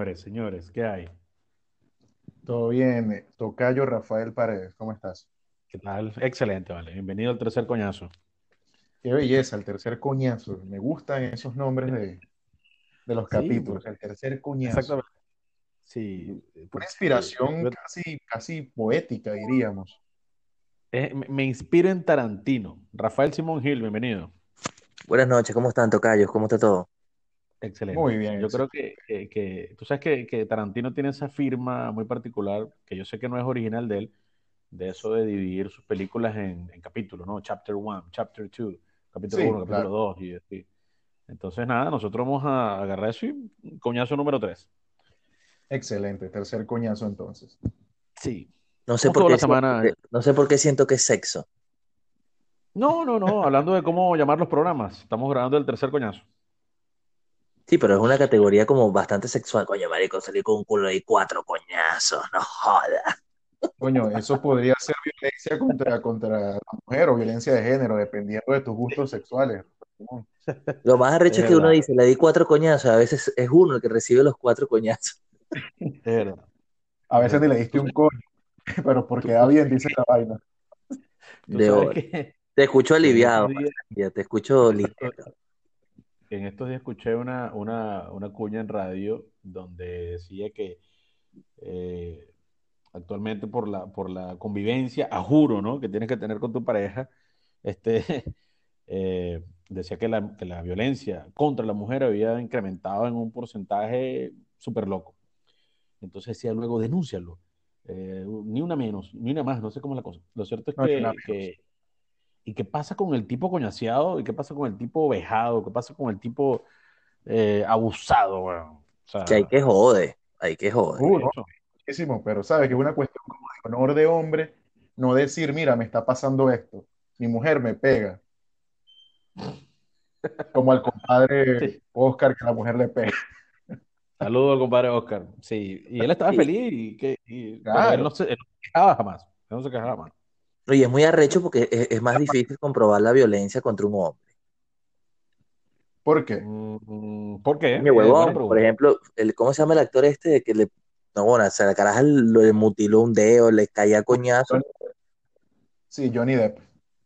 Señores, señores, ¿qué hay? Todo bien, Tocayo Rafael Paredes, ¿cómo estás? ¿Qué tal? Excelente, vale. Bienvenido al tercer coñazo. Qué belleza, el tercer coñazo. Me gustan esos nombres de, de los Sí, capítulos, pues, el tercer coñazo. exactamente. Sí, Una porque inspiración yo- casi, casi poética, diríamos. eh, me me inspiro en Tarantino. Rafael Simón Gil, bienvenido. Buenas noches, ¿cómo están, tocayos? ¿Cómo está todo? Muy Excelente. bien, Yo creo que, que- que- tú sabes que, que Tarantino tiene esa firma muy particular, que yo sé que no es original de él, de eso de dividir sus películas en, en capítulos, ¿no? Chapter 1, Chapter 2, capítulo Sí, 1, capítulo claro. 2 y así. Entonces, nada, nosotros vamos a agarrar eso y coñazo número 3. Excelente, tercer coñazo entonces. Sí. No sé ¿Cómo por qué semana? no sé por qué siento que es sexo. No, no, no, hablando de cómo llamar los programas. Estamos grabando el tercer coñazo. Sí, pero es una categoría como bastante sexual. Coño, marico, salí con un culo y cuatro coñazos, no joda. Coño, eso podría ser violencia contra, contra la mujer o violencia de género, dependiendo de tus gustos sexuales. Lo más arrecho es que uno dice, le di cuatro coñazos, a veces es uno el que recibe los cuatro coñazos. es verdad, A es veces ni le diste un coño, pero porque da bien, dice la vaina. De Te escucho aliviado, ya te escucho ligero. En estos días escuché una, una, una cuña en radio donde decía que eh, actualmente por la, por la convivencia, a juro, ¿no? Que tienes que tener con tu pareja, este, eh, decía que la, que la violencia contra la mujer había incrementado en un porcentaje súper loco. Entonces decía luego, denúncialo. Eh, ni una menos, ni una más, no sé cómo es la cosa. Lo cierto es No, que ¿y qué pasa con el tipo coñaseado? ¿Y qué pasa con el tipo vejado? ¿Qué pasa con el tipo eh, abusado? O Que hay que jode, hay que jode. Uh, por no, eso. muchísimo, pero sabes que es una cuestión como de honor de hombre, no decir, mira, me está pasando esto, mi mujer me pega, como al compadre Sí. Oscar que la mujer le pega. Saludos al compadre Oscar. Sí, y él estaba feliz, y que, y- pero él Claro, no se, él no se quejaba jamás. Él no se quejaba jamás. Y es muy arrecho porque es, es más difícil comprobar la violencia contra un hombre. ¿por qué? Mm, ¿por qué? Buena huevón, por ejemplo, el, ¿cómo se llama el actor este de que le, no, bueno, o sea, la caraja le mutiló un dedo, le caía coñazo? Johnny- Sí, Johnny Depp.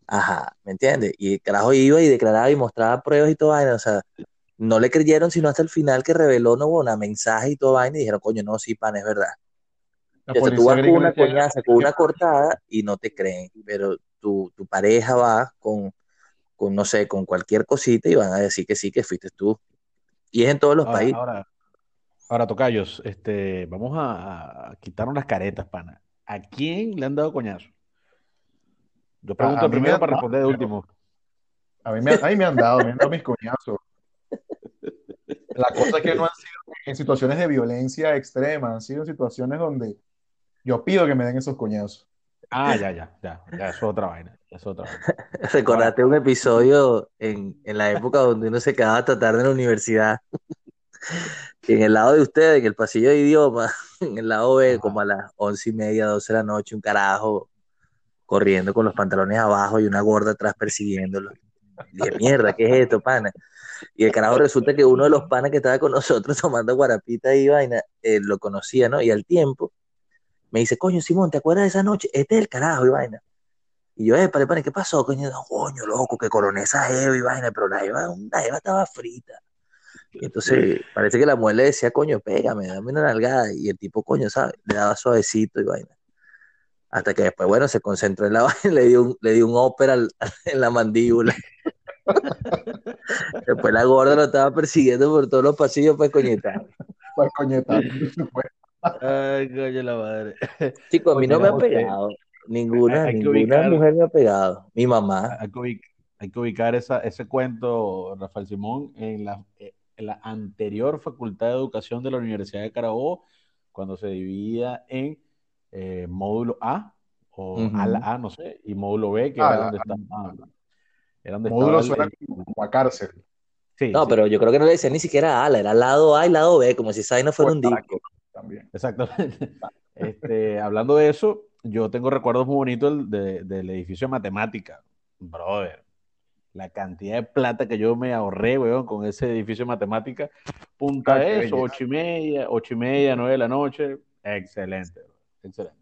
Ajá, ¿me entiendes? Y el carajo iba y declaraba y mostraba pruebas y toda vaina, o sea, no le creyeron sino hasta el final que reveló, no, bueno, mensaje y toda vaina y dijeron, coño, no, sí, pan, es verdad. La O sea, tú vas con una coñaza, con una cortada y no te creen, pero tu, tu pareja va con, con, no sé, con cualquier cosita y van a decir que sí, que fuiste tú. Y es en todos los Ahora, países. ahora, ahora, tocayos, este, vamos a, a quitarnos las caretas, pana. ¿A quién le han dado coñazo? Yo pregunto a, primero para responder de último. a mí me, han- a mí me han dado, me han dado mis coñazos. La cosa es que no han sido en situaciones de violencia extrema, han sido en situaciones donde yo pido que me den esos coñazos. Ah, ya, ya, ya, ya, eso es otra vaina, eso es otra vaina. Ahora, Recordaste un episodio en, en la época donde uno se quedaba hasta tarde en la universidad, que en el lado de ustedes, en el pasillo de idioma, en el lado B, como a las once y media, doce de la noche, un carajo corriendo con los pantalones abajo y una gorda atrás persiguiéndolo. Y dije, mierda, ¿qué es esto, pana? Y el carajo resulta que uno de los panas que estaba con nosotros tomando guarapita y vaina, eh, lo conocía, ¿no? Y al tiempo me dice, coño, Simón, ¿te acuerdas de esa noche? Este es el carajo y vaina. Y yo, eh, pane, pane, ¿qué pasó, coño? Coño, loco, que coroné esa jeva y vaina, pero la jeva, la jeva estaba frita. Y entonces parece que la mujer le decía, coño, pégame, dame una nalgada. Y el tipo, coño, ¿sabes? Le daba suavecito y vaina. Hasta que después, bueno, se concentró en la vaina y le dio un, le dio un ópera en la mandíbula. Después la gorda lo estaba persiguiendo por todos los pasillos para coñetar. Para coñetar, por supuesto. Ay, coño, la madre. Chicos, a mí no me han pegado. Ninguna, hay ninguna ubicar, mujer me ha pegado. Mi mamá. hay que ubic- hay que ubicar esa, ese cuento, Rafael Simón, en la, eh, en la anterior Facultad de Educación de la Universidad de Carabobo, cuando se dividía en eh, módulo A o ala Ujú. A, no sé, y módulo B, que Ah, era la- donde estaba, era donde módulo estaba el- como, a cárcel. sí, No, sí, pero yo creo que no le decían ni siquiera ala, era lado A y lado B, como si esa vaina O fuera un estar disco. También. exactamente. Este, hablando de eso, yo tengo recuerdos muy bonitos del, de- del edificio de matemática, brother. La cantidad de plata que yo me ahorré, weón, con ese edificio de matemática, punta Ah, eso, ocho y media, ocho y media, nueve de la noche. Excelente, bro, excelente.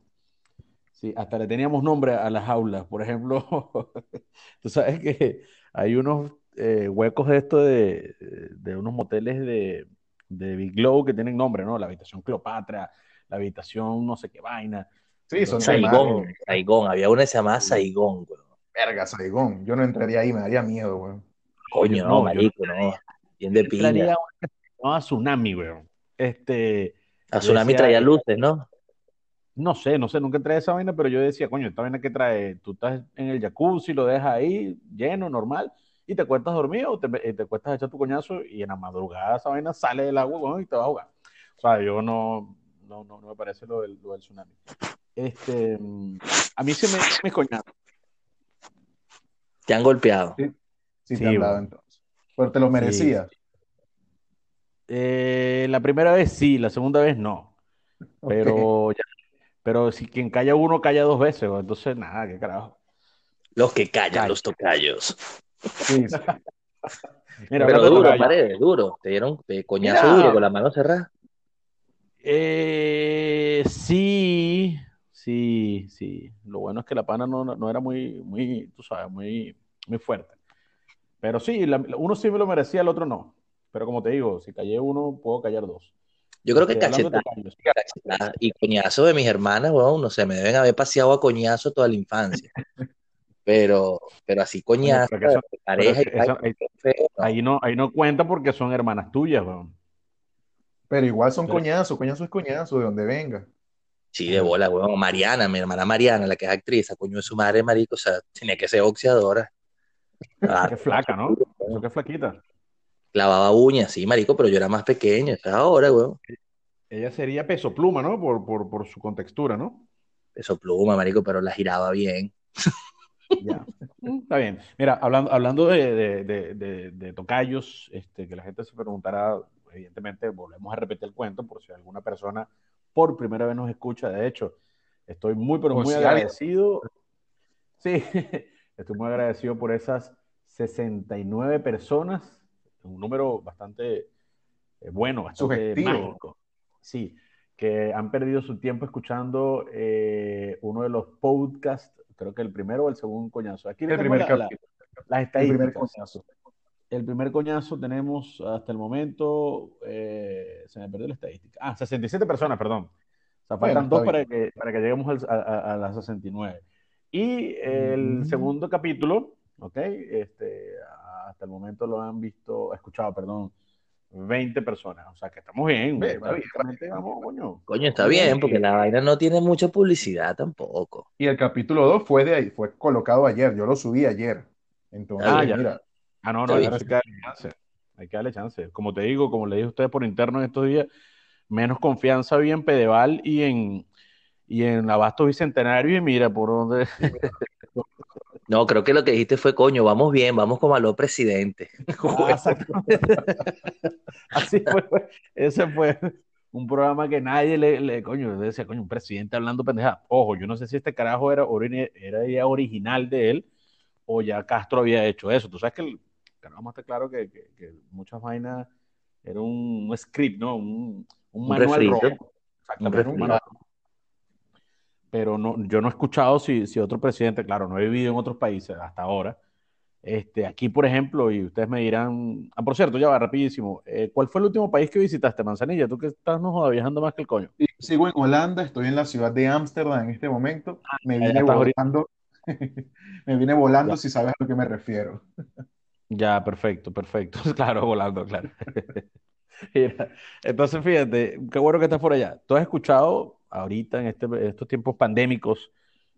Sí, hasta le teníamos nombre a las aulas. Por ejemplo, tú sabes que hay unos eh, huecos de esto de, de unos moteles de, de Big Glow que tienen nombre, ¿no? La habitación Cleopatra, la habitación no sé qué vaina. Sí, son Saigón, Saigón. Había una que se llamaba Saigón, weón. Verga, Saigón. Yo no entraría ahí, me daría miedo, weón. Coño, no, marico, no. Bien de pinga. una Tsunami, weón. Este, A Tsunami decía- traía luces, ¿no? no sé, no sé, nunca entré a esa vaina, pero yo decía, coño, esta vaina que trae, tú estás en el jacuzzi, lo dejas ahí, lleno, normal, y te cuestas dormido o te, eh, te cuestas a echar tu coñazo y en la madrugada esa vaina sale del agua, y te vas a jugar. O sea, yo no, no, no, no me parece lo del, lo del tsunami. Este, mm, a mí se me, me coñazo. Te han golpeado. Sí, Sí, te han dado entonces. Pero te lo merecías. Eh, la primera vez sí, la segunda vez no. Pero ya, pero si quien calla uno, calla dos veces, entonces nada, qué carajo. Los que callan, Calla. los tocayos. Sí, sí. Mira, Pero duro, tocayo, paredes, duro. Te dieron te coñazo Mira. duro con la mano cerrada. Eh, sí, sí, sí. Lo bueno es que la pana no, no era muy, muy, tú sabes, muy, muy fuerte. Pero sí, la- uno sí me lo merecía, el otro no. Pero como te digo, si callé uno, puedo callar dos. Yo creo que Este, cachetada y coñazo de mis hermanas, weón, no sé, me deben haber paseado a coñazo toda la infancia. Pero, pero así coñazo, pero que eso- de pareja y pero eso- vaina, feo, no. ahí no, ahí no cuenta porque son hermanas tuyas, weón. Pero igual son Pero- coñazos, coñazo es coñazo, de donde venga. Sí, de bola, weón. Mariana, mi hermana Mariana, la que es actriz, esa coño de su madre, marico, o sea, tenía que ser boxeadora. Ah, Qué flaca, ¿no? Eso que es flaquita. clavaba uñas, sí, marico, pero yo era más pequeño, esa ahora, weón. Ella sería peso pluma, ¿no? Por, por, por su contextura, ¿no? Eso pluma, marico, pero la giraba bien. Ya. Está bien. Mira, hablando, hablando de, de- de- de- de tocayos, este, que la gente se preguntará, evidentemente, volvemos a repetir el cuento por si alguna persona por primera vez nos escucha. De hecho, estoy muy, pero muy agradecido. Sí, estoy muy agradecido por esas 69 personas, un número bastante eh, bueno, bastante Sugestivo. mágico. Sí, que han perdido su tiempo escuchando eh, uno de los podcasts, creo que el primero o el segundo coñazo. Aquí El primer la- las El primer estadísticas. coñazo. El primer coñazo tenemos hasta el momento, eh, se me perdió la estadística. Ah, 67 personas, perdón. O sea, faltan dos para que, para que lleguemos al- a, a- a las 69. Y el Mm. segundo capítulo, ¿ok? Este, hasta el momento lo han visto, escuchado, perdón, 20 personas. O sea, que estamos bien. Bien, está bien. Prácticamente vamos, coño. Coño, está bien, porque la vaina no tiene mucha publicidad tampoco. Y el capítulo 2 fue de ahí, fue colocado ayer, yo lo subí ayer. Entonces, Ah, ya. mira, Ah, no, no, hay que darle chance. Hay que darle chance. Como te digo, como le dije a ustedes por interno en estos días, menos confianza había en Pedeval y en, y en Abasto Bicentenario y mira por dónde. No, creo que lo que dijiste fue, coño, vamos bien, vamos como a lo presidente. Ah. Así fue. Ese fue un programa que nadie le, le coño, decía, coño, un presidente hablando pendeja. Ojo, yo no sé si este carajo era, era original de él o ya Castro había hecho eso. Tú sabes que el carajo más está claro que, que, que muchas vainas era un, un script, ¿no? Un, un manual rojo. Exactamente, Un manual rojo. Pero no, yo no he escuchado si, si otro presidente, claro, no he vivido en otros países hasta ahora. Este, aquí, por ejemplo, y ustedes me dirán, ah, por cierto, ya va rapidísimo, eh, ¿cuál fue el último país que visitaste, Manzanilla? Tú que estás no joda, viajando más que el coño. sí, sigo en Holanda, estoy en la ciudad de Ámsterdam en este momento. Me ya vine volando, me vine volando si sabes a lo que me refiero. Ya, perfecto, perfecto. Claro, volando, claro. Mira, entonces, fíjate, qué bueno que estás por allá. ¿Tú has escuchado ahorita en este, estos tiempos pandémicos,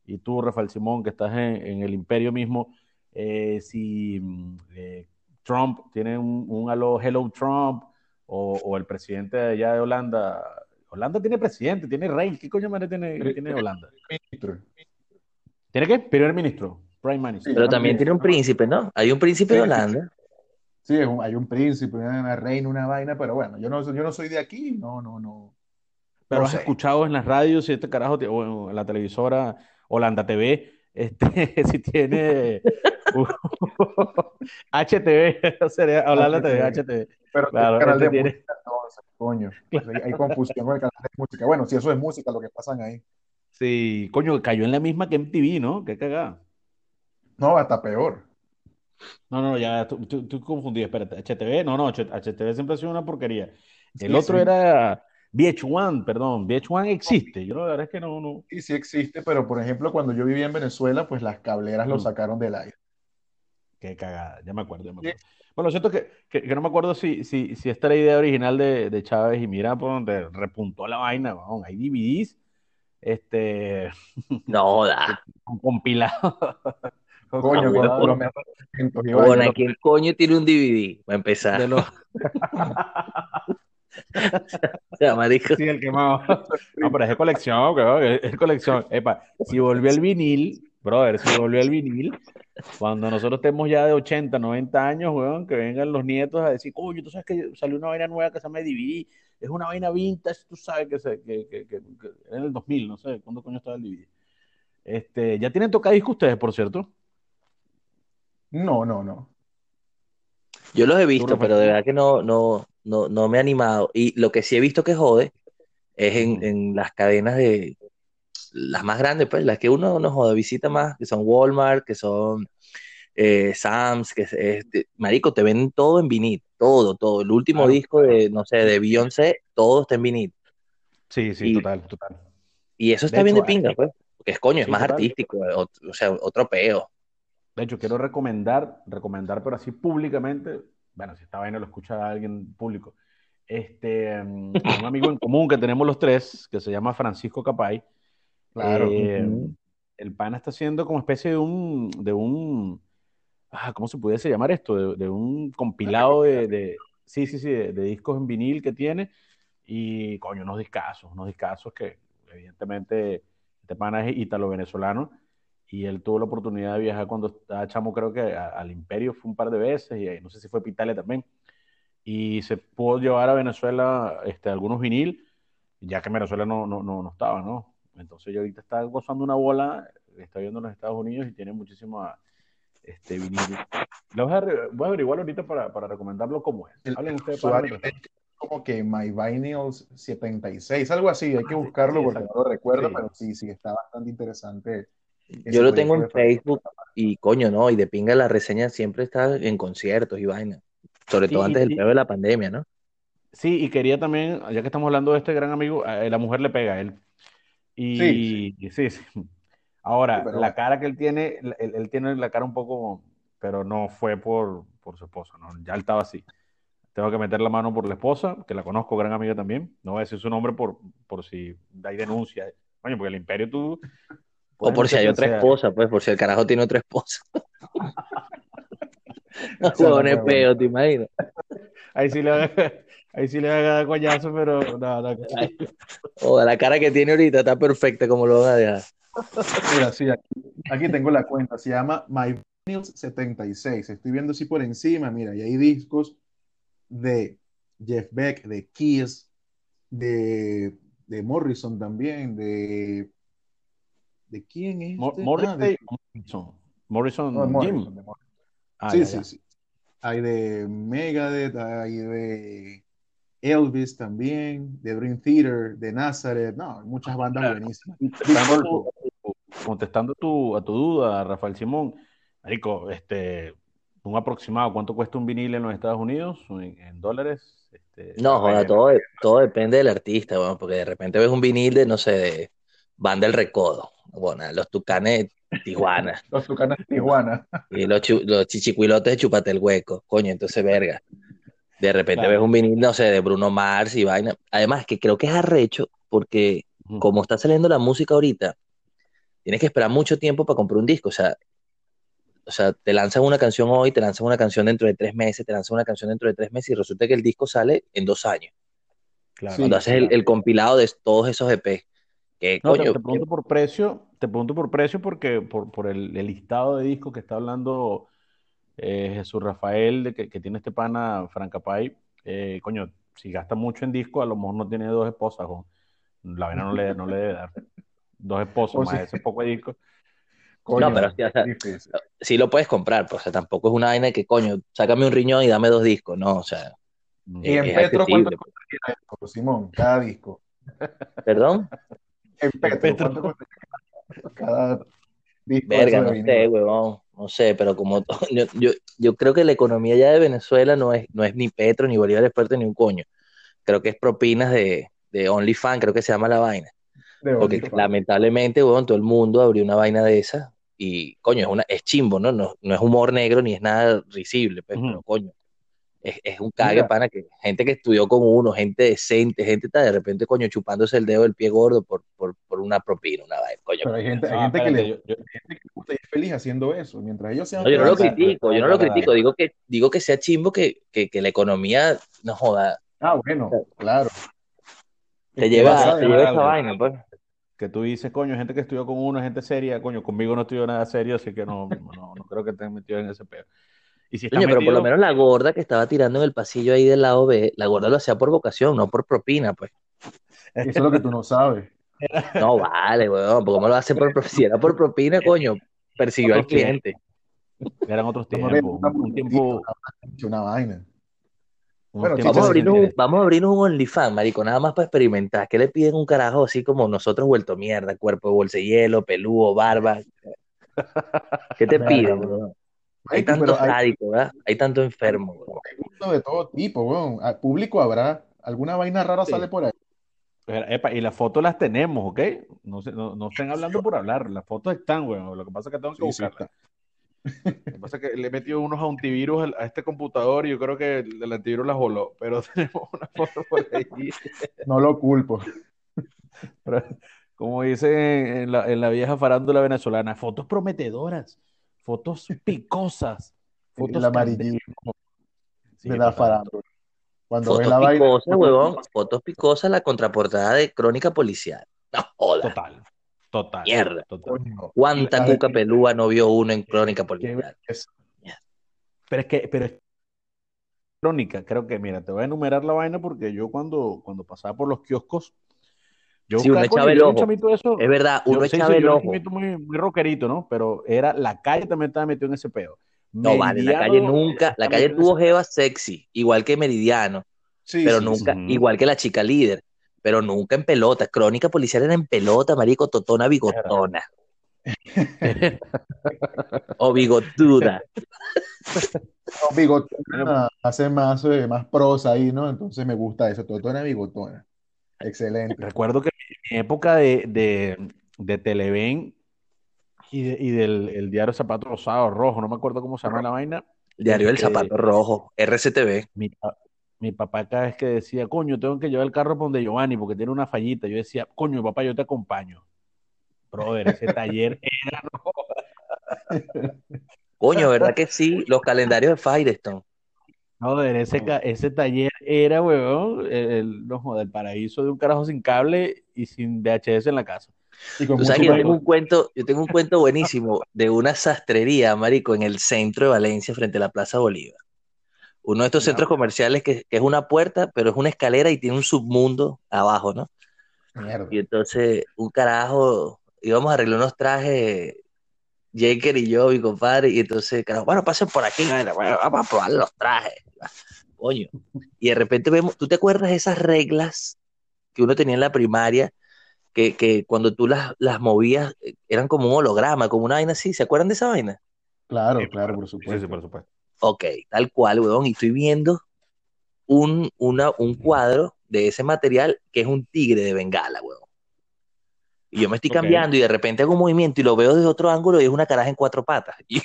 y tú, Rafael Simón, que estás en, en el imperio mismo, eh, si mm, eh, Trump tiene un, un hello Trump, o, o el presidente de allá de Holanda, Holanda tiene presidente, tiene rey, ¿qué coño madre tiene, tiene Holanda? Ministro. ¿Tiene qué? Primer ministro, prime minister. Sí. Pero también tiene un príncipe, ¿no? Hay un príncipe de Sí. Holanda. Sí, es un- hay un príncipe, una reina, una vaina, pero bueno, yo no, yo no soy de aquí, no, no, no. Pero No has sé. escuchado en las radios y este carajo, o en la televisora Holanda TV, este, si tiene uh, HTV, sería hablarle de HTV. Pero Claro, el canal este de tiene- música, entonces, coño. Hay, confusión con el canal de música. Bueno, si eso es música, lo que pasan ahí. Sí, coño, cayó en la misma que MTV, ¿no? Qué cagada. No, hasta peor. No, no, ya, tú confundí, espérate, HTV, no, no, HTV siempre ha sido una porquería. El Sí, otro sí. era VH1, perdón, VH1 existe, yo la verdad es que no, no, Sí, sí existe, pero por ejemplo, cuando yo vivía en Venezuela, pues las cableras lo Mm. sacaron del aire. qué cagada, ya me acuerdo, ya me acuerdo. Bueno, lo cierto es que, que, que no me acuerdo si, si, si esta era la idea original de, de Chávez y mira por donde repuntó la vaina, weón, hay DVDs, este, No joda. con compilado. con Coño, con, compilado con. Bueno, ¿quién coño tiene un DVD? Va a empezar. de los, O sea, marico. Sí, el quemado. No, pero es de colección, weón, es de colección. Epa, si volvió el vinil, brother, si volvió el vinil, cuando nosotros estemos ya de 80, 90 años, weón, que vengan los nietos a decir, coño, tú sabes que salió una vaina nueva que se llama DVD, es una vaina vintage, tú sabes que, se, que, que, que- que en el 2000, no sé, ¿cuándo coño estaba el DVD? Este, ¿ya tienen tocadiscos ustedes, por cierto? No, no, no. Yo los he visto, pero de verdad que no, no, no, no me he animado. Y lo que sí he visto que jode es en, en las cadenas de las más grandes, pues, las que uno no jode, visita más, que son Walmart, que son eh, Sam's, que es, marico, te venden todo en vinil, todo, todo. El último Claro. disco de, no sé, de Beyoncé, todo está en vinil. Sí, sí, Y- total, total. Y eso está De bien de pinga, pues, porque es coño, es más total. artístico, o, o sea, otro peo. De hecho, quiero recomendar, recomendar, pero así públicamente, bueno, si esta vaina lo escucha alguien público, este, mm, un amigo en común que tenemos los tres, que se llama Francisco Capay, Claro. eh, Ujú. el pana está haciendo como especie de un, de un, ah, ¿cómo se pudiese llamar esto? De, de un compilado de, de- sí, sí, sí, de, de discos en vinil que tiene, y coño, unos discazos, unos discazos que evidentemente este pana es ítalo-venezolano, y él tuvo la oportunidad de viajar cuando estaba chamo, creo que a- al Imperio fue un par de veces, y no sé si fue a Italia también, y se pudo llevar a Venezuela este, algunos vinil, ya que en Venezuela no, no, no, no estaba, ¿no? Entonces yo ahorita está gozando una bola, está viendo en los Estados Unidos y tiene muchísimo este, vinil. Lo voy a, voy a averiguar ahorita para, para recomendarlo cómo es. Hablen ustedes para como que My Vinyls 76, algo así. Hay que Ah, buscarlo sí, porque no lo recuerdo, Sí. pero sí, sí, está bastante interesante. Yo lo tengo en Facebook y coño, no, y de pinga la reseña siempre está en conciertos y vaina. Sobre Sí, todo y- antes del y- peo de la pandemia, ¿no? Sí, y quería también, ya que estamos hablando de este gran amigo, eh, la mujer le pega a él. Y Sí, sí, sí. Ahora, pero la cara que él tiene, él, él tiene la cara un poco, pero no fue por, por su esposa, ¿no? Ya él estaba así. Tengo que meter la mano por la esposa, que la conozco, gran amiga también. No voy a decir su nombre por, por si hay denuncia. Coño, porque el imperio tú O por si hay otra sea. esposa, pues, por si el carajo tiene otra esposa. No, fue buena. peo, ¿te imaginas? Ahí sí le va a, ahí sí le va a dar coñazo, pero no, no. Ay, O la cara que tiene ahorita está perfecta como lo van a dejar. Mira, sí, aquí, aquí tengo la cuenta. Se llama My Vinyls 76. Estoy viendo así por encima. Mira, y hay discos de Jeff Beck, de Kiss, de, de Morrison también, de. ¿De quién es este? Ah, de, o Morrison. Morrison no, de Jim. Morrison, de Morrison. Ah, Sí, ya, sí, ya. sí. Hay de Megadeth, hay de Elvis también, de Dream Theater, de Nazareth. No, hay muchas bandas buenísimas. Contestando contestando tu- a tu duda, Rafael Simón, Marico, este, un aproximado, ¿cuánto cuesta un vinil en los Estados Unidos? En, en dólares. Este, No, joda, bueno, todo, todo depende del artista, bueno, porque de repente ves un vinil de, no sé, de Banda El Recodo, bueno, los Tucanes de Tijuana, Los Tucanes de Tijuana. y los, los chichicuilotes de Chupate el Hueco, coño, entonces verga. De repente Claro. ves un vinil, no sé, de Bruno Mars y vaina. Además, que creo que es arrecho, porque como está saliendo la música ahorita, tienes que esperar mucho tiempo para comprar un disco. O sea, o sea, te lanzan una canción hoy, te lanzan una canción dentro de tres meses, te lanzan una canción dentro de tres meses y resulta que el disco sale en dos años. claro, Sí, Cuando haces el, el compilado de todos esos EP. Que No, te, coño, te pregunto por precio, te pregunto por precio porque por, por el, el listado de discos que está hablando eh, Jesús Rafael, de que, que tiene este pana Francapay, eh, coño, si gasta mucho en disco, a lo mejor no tiene dos esposas, o la vaina no le, no le debe dar dos esposas O más ese poco de disco. Coño, No, pero sí, o sea, difícil. sí lo puedes comprar, pues, o sea, tampoco es una vaina que, coño, sácame un riñón y dame dos discos, no, o sea, ¿Y eh, en es Petro cuánto accesible. costaría Simón? Cada disco. ¿Perdón? En Petro, Petro. ¿cuánto costaría cada disco Verga, no sé, huevón, no sé, pero como yo, yo, yo creo que la economía ya de Venezuela no es, no es ni Petro, ni Bolívar Experto, ni un coño. Creo que es propinas de, de OnlyFans, creo que se llama la vaina. De Porque OnlyFans. lamentablemente, huevón, todo el mundo abrió una vaina de esa y, coño, es, una, es chimbo, ¿no? ¿no? No es humor negro ni es nada risible, pues, Ujú. pero, coño, es, es un cague, Mira. pana, que gente que estudió con uno, gente decente, gente está de repente, coño, chupándose el dedo del pie gordo por, por, por una propina, una vaina, coño. Pero hay gente, hay gente que le yo- gente que gusta y es feliz haciendo eso. Mientras ellos sean No, yo no lo critico, yo no lo critico, digo que, digo que sea chimbo que, que, que la economía, no joda, Ah, bueno, claro. te lleva, te esa vaina, pues. que tú dices, coño, gente que estudió con uno, gente seria, coño, conmigo no estudió nada serio, así que no, no, no creo que estén metidos en ese pedo. Y si están Coño, pero por lo menos la gorda que estaba tirando en el pasillo ahí del lado B, la gorda lo hacía por vocación, no por propina, pues. Eso es lo que tú no sabes. No vale, weón, ¿cómo lo hace por propina? Si era por propina, coño, persiguió al cliente. eran otros tiempos, una un, tiempo, una- vaina. Bueno, Vamos a abrirnos un, vamos a abrirnos un OnlyFans, marico, nada más para experimentar. ¿Qué le piden un carajo así como nosotros vuelto mierda? Cuerpo de bolsa de hielo, peludo, barba. ¿Qué te piden, bro. Hay Marico, tanto pero hay, sádico, ¿verdad? Hay tanto enfermo, weón. hay gusto de todo tipo, weón. Al público habrá. Alguna vaina rara Sí. sale por ahí. Epa, y las fotos las tenemos, ¿ok? No, se- no, no estén hablando por hablar, las fotos están, weón. Lo que pasa es que tengo que Sí, sí, buscarlas. Lo que pasa es que le he metido unos antivirus a este computador y yo creo que el, el antivirus las voló, pero tenemos una foto por ahí. No lo culpo. Pero, como en la, en la vieja farándula venezolana, fotos prometedoras, fotos picosas, fotos El amarillismo Sí, de la farándula. Cuando ves Fotos la vaina. picosas, huevón. Fotos picosas, la contraportada de Crónica Policial. No joda. Total, total, Mierda. total. ¿Cuánta cuca pelúa no vio uno en Crónica qué Policial? Pero es que, pero es crónica, creo que, mira, te voy a enumerar la vaina porque yo cuando, cuando pasaba por los kioscos, yo Sí, uno echaba el un ojo. de eso, Es verdad, uno echaba sí, el un muy, muy rockerito, ¿no? Pero era, la calle también estaba metido en ese pedo. No vale, la calle nunca, la calle tuvo jeva sexy, igual que Meridiano, Sí, pero sí, nunca, igual que la chica líder, pero nunca en pelota. Crónica policial era en pelota, marico, totona bigotona. o bigotuda. No, bigotona hace más, eh, más prosa ahí, ¿no? Entonces me gusta eso. Totona bigotona. Excelente. Recuerdo que en mi época de, de, de Televen y, de- y del el diario Zapato Rosado, Rojo, no me acuerdo cómo se llama la vaina, Diario del Este- Zapato Rojo, RCTV. mi, mi papá cada vez que decía, coño, tengo que llevar el carro por donde Giovanni porque tiene una fallita, yo decía, coño, papá, yo te acompaño. Brother, ese taller era, no, Coño, ¿verdad que sí? Los calendarios de Firestone. Brother, ese, ca- ese taller era, weón, el, el- no el paraíso de un carajo sin cable y sin VHS en la casa. Y con Tú sabes mucho que yo tengo un cuento, yo tengo un cuento buenísimo de una sastrería, marico, en el centro de Valencia, frente a la Plaza Bolívar. Uno de estos centros comerciales que, que es una puerta, pero es una escalera y tiene un submundo abajo, ¿no? Mierda. Y entonces, un carajo, íbamos a arreglar unos trajes, Jaker y yo, mi compadre, y entonces, carajo, bueno, pasen por aquí, bueno, bueno, vamos a probar los trajes. Coño. Y de repente vemos, ¿tú te acuerdas de esas reglas que uno tenía en la primaria? Que, que cuando tú las, las movías eh, eran como un holograma, como una vaina así. ¿Se acuerdan de esa vaina? Claro, Sí, claro, por Sí, sí, supuesto. por supuesto. Ok, tal cual, weón. Y estoy viendo un, una, un cuadro de ese material que es un tigre de Bengala, weón. Y yo me estoy cambiando y de repente hago un movimiento y lo veo desde otro ángulo y es una caraja en cuatro patas. Y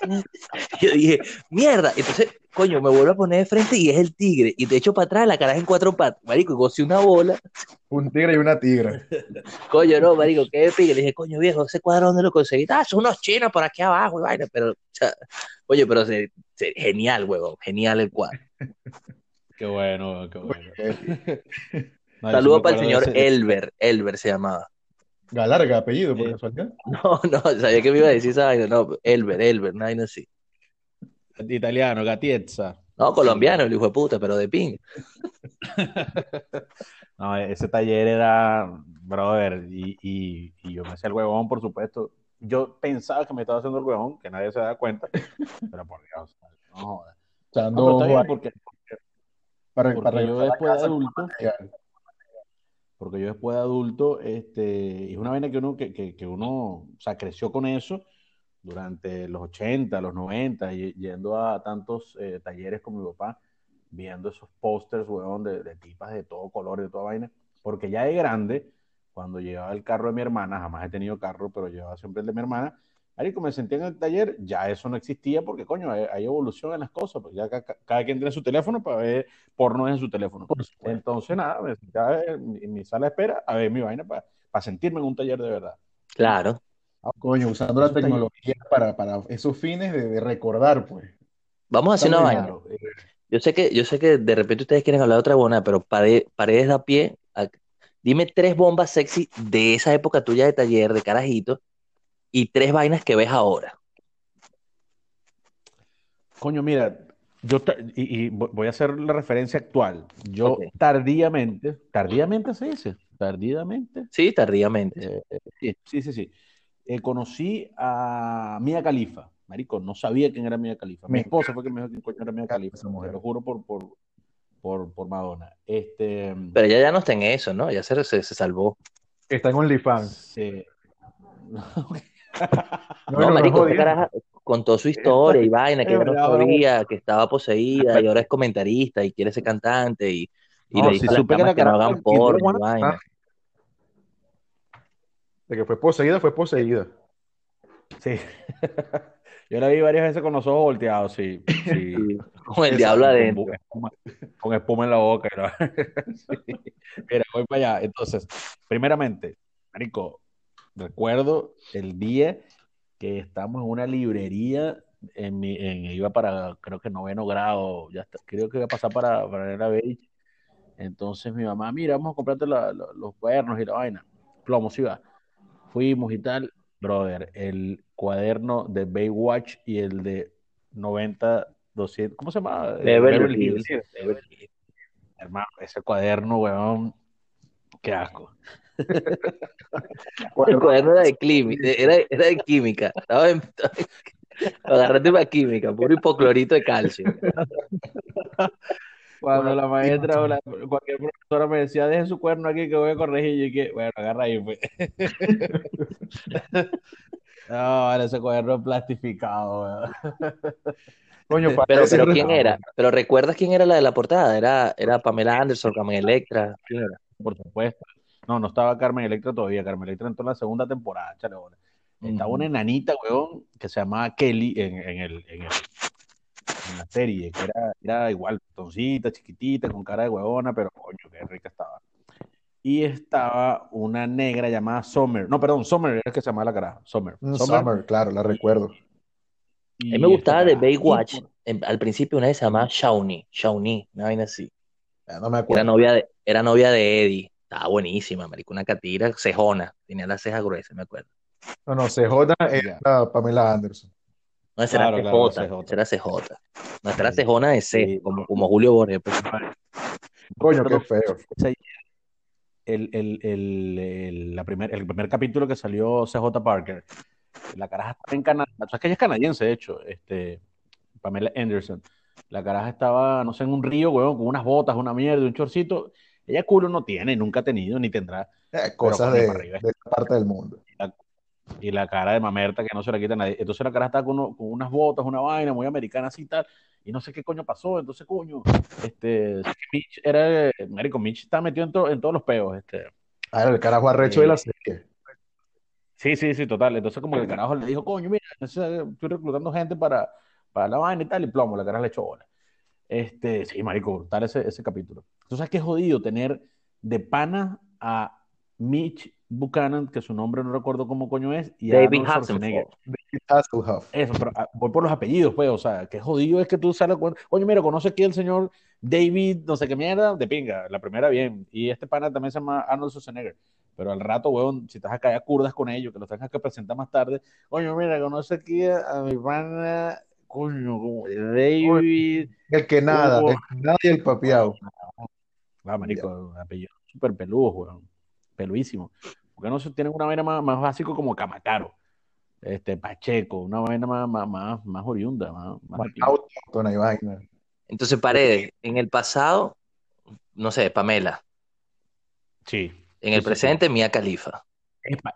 yo dije, mierda. Entonces, coño, me vuelvo a poner de frente y es el tigre. Y te echo para atrás la caraja en cuatro patas. Marico, y gocé una bola. Un tigre y una tigra. Coño, no, marico, qué pique. Le dije, coño, viejo, ese cuadro dónde lo conseguí. Ah, son unos chinos por aquí abajo y vaina. Pero, o sea, oye, pero se- se- genial, huevón. Genial el cuadro. Qué bueno, qué bueno. No, sí Saludo para el señor ese- Elber. Elber se llamaba. Galarga, apellido, por Eh, casualidad. No, no, sabía que me iba a decir esa vaina. No, Elber, Elber, una vaina así. Italiano, Gatiezza. No, colombiano, el hijo de puta, pero de ping. No, ese taller era, brother, y, y, y yo me hacía el huevón, por supuesto. Yo pensaba que me estaba haciendo el huevón, que nadie se da cuenta, pero por Dios, no jodas. No, pero está ojo bien ahí porque, para, porque para yo después de adulto. Porque yo después de adulto, este, es una vaina que uno, que, que, uno, o sea, creció con eso durante los 80, los 90, y- yendo a tantos eh, talleres con mi papá, viendo esos pósters, weón, de, de tipas de todo color de toda vaina, porque ya de grande, cuando llevaba el carro de mi hermana, jamás he tenido carro, pero llevaba siempre el de mi hermana, Marico, me senté en el taller, ya eso no existía porque, coño, hay, hay evolución en las cosas, pues ya ca- ca- cada, quien tiene su teléfono para ver porno en su teléfono. Entonces, nada, me sentaba en mi, en mi sala de espera a ver mi vaina para sentirme en un taller de verdad. Claro. Coño, usando la tecnología para, para esos fines de, de recordar, pues. Vamos a hacer una vaina. Eh, Yo sé que, yo sé que de repente ustedes quieren hablar de otra buena, pero Pare- Paredes da pie. a- dime tres bombas sexy de esa época tuya de taller, de carajito, y tres vainas que ves ahora. Coño, mira, yo y, y vo- voy a hacer la referencia actual. Yo tardíamente, tardíamente se dice, tardíamente, Sí, tardíamente. eh, sí, sí, sí, sí. Eh, conocí a Mia Khalifa. Marico, no sabía quién era Mia Khalifa. Mi esposa fue que me dijo quién coño era Mia Khalifa. esa mujer. lo juro por, por, por, por Madonna. Este, Pero ella ya no está en eso, ¿no? Ya se, se, se salvó. Está en OnlyFans. sí. No, No, no, no marico, esta caraja contó su historia y vaina, que no sabía, que estaba poseída y ahora es comentarista y quiere ser cantante y, y No, le si dice a las supe que camas la que no hagan porno y vaina. De que fue poseída, fue poseída. Sí. Yo la vi varias veces con los ojos volteados, sí. con el diablo adentro. espuma, con espuma en la boca. ¿no? Sí. Mira, voy para allá. Entonces, primeramente, Marico, recuerdo el día que estamos en una librería, en mi, en, iba para, creo que noveno grado, ya está- creo que iba a pasar para, para la Beach. Entonces mi mamá, mira, vamos a comprarte la- la- los cuadernos y la vaina. Plomo, sí va. Fuimos y tal. Brother, el cuaderno de Baywatch y el de 90, 200, ¿cómo se llama? Beverly Hills. Hermano, ese cuaderno, weón, qué asco. El cuaderno era de, climi- era, era de química. Estaba en, para química, puro hipoclorito de calcio. Cuando la maestra o la- cualquier profesora me decía, deje su cuaderno aquí que voy a corregir, y que, bueno, agarra ahí, pues. No, vale, ese cuaderno es plastificado. Coño, Pero, pero ¿quién era? ¿Pero recuerdas quién era la de la portada? Era, era Pamela Anderson, Carmen Electra. ¿Quién era? Por supuesto. No, no estaba Carmen Electra todavía. Carmen Electra entró en la segunda temporada, chale bola. Estaba una enanita, weón, que se llamaba Kelly en, en el, en el- en la serie, que era, era igual, toncita, chiquitita, con cara de huevona, pero coño, qué rica estaba. Y estaba una negra llamada Summer. No, perdón, Summer era que se llamaba la cara. Summer. Mm, Summer. Summer, claro, la recuerdo. A Y mí me gustaba de. Baywatch. En- al principio una vez se llamaba Shawnee. Shawnee, una vaina así. Ya no me Era acuerdo. novia de, era novia de Eddie. Estaba buenísima, marico. Una catira cejona. Tenía la ceja gruesa, me acuerdo. No, no, CJ era Pamela Anderson. No, esa era Claro, claro, la CJ. CJ. Esa era CJ. Era cejona de C, sí, como, no. como Julio Borges. pues. Coño, qué feo. el, el, el, el- la primer, el primer capítulo que salió CJ Parker. La caraja estaba en Canadá. O sea, es que ella es canadiense, de hecho. Este, Pamela Anderson. La caraja estaba, no sé, en un río, weón, con unas botas, una mierda, un chorcito. Ella culo no tiene, nunca ha tenido, ni tendrá. Eh, cosas de, arriba. de esta parte del mundo. Y la cara de mamerta que no se la quita nadie. Entonces la cara está con, uno- con unas botas, una vaina muy americana así y tal. Y no sé qué coño pasó. Entonces, coño, este, Mitch era, marico, Mitch está metido en, to- en todos los peos. Este. Ah, el carajo arrecho de la Eh, serie. Sí, sí, sí, total. Entonces como que el carajo le dijo, coño, mira, estoy reclutando gente para, para la vaina y tal, y plomo, la caraja le echó bola. Este, sí, marico, brutal ese, ese capítulo. Entonces, ¿sabes qué jodido tener de pana a Mitch Buchanan, que su nombre no recuerdo cómo coño es, y a David Arnold Schwarzenegger? Hasselhoff. David Hasselhoff. Eso, pero ah, voy por los apellidos, pues, o sea, qué jodido es que tú sales con, oye, mira, conoce aquí el señor David, no sé qué mierda, de pinga, la primera bien, y este pana también se llama Arnold Schwarzenegger, pero al rato, weón, si estás acá a curdas con ellos, que los tengas que presentar más tarde, oye, mira, conoce aquí a, mi pana, coño, como David, El que nada, Oh. el que nada y el papiao. Marico, apellido súper peludos, weón. Peludísimos. ¿Por qué no se tienen una vaina más, más básico como Camacaro? Este, Pacheco, una vaina más, más, más, más oriunda, más, más de pinga. Autóctona y vaina. Entonces, Paredes, en el pasado, no sé, Pamela. Sí. En Sí, el sí, presente, Mía Califa.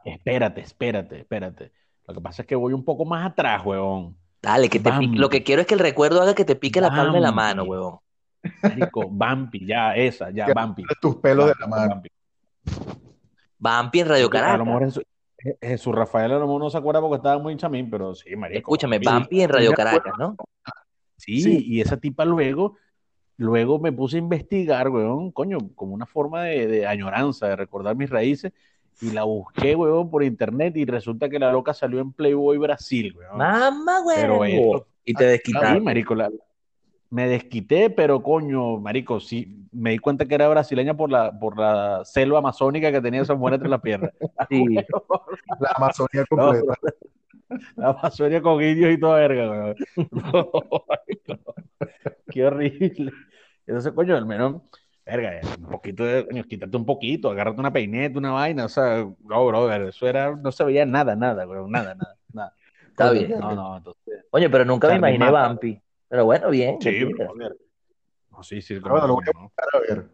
Espérate, espérate, espérate. Lo que pasa es que voy un poco más atrás, weón. Dale, que te pique- Bambi. Lo que quiero es que el recuerdo haga que te pique la palma de la mano, huevón. Marico, Bampi, ya, esa, ya, Bampi. Tus pelos de la mano. Bampi. En Radio A lo Caracas. mejor Jesús, Jesús Rafael a lo mejor no se acuerda porque estaba muy chamín, pero sí, marico. Escúchame, Bampi. En Radio. Caracas, ¿no? Sí, Sí. y esa tipa luego, luego me puse a investigar, weón, coño, como una forma de, de añoranza, de recordar mis raíces, y la busqué, weón, por internet, y resulta que la loca salió en Playboy Brasil, weón. Mamá, Pero huevo. eso- Y te Sí, desquitaron. marico, la- me desquité, pero coño, marico, sí, me di cuenta que era brasileña por la, por la selva amazónica que tenía esa mujer entre las piernas. Sí. La Amazonía No, completa. La Amazonia con indios y toda verga, weón. No, Qué horrible. Entonces, coño, al menos, verga, un poquito de, coño, quítate un poquito, agárrate una peineta, una vaina, o sea, no, brother, eso era, no se veía nada, nada, weón, nada, nada, nada. Está bien. No, no, entonces, Oye, pero nunca me imaginé. Vampi. Pero bueno, bien. sí, brother. No, sí, sí, Bueno, lo voy a ¿no? buscar a ver.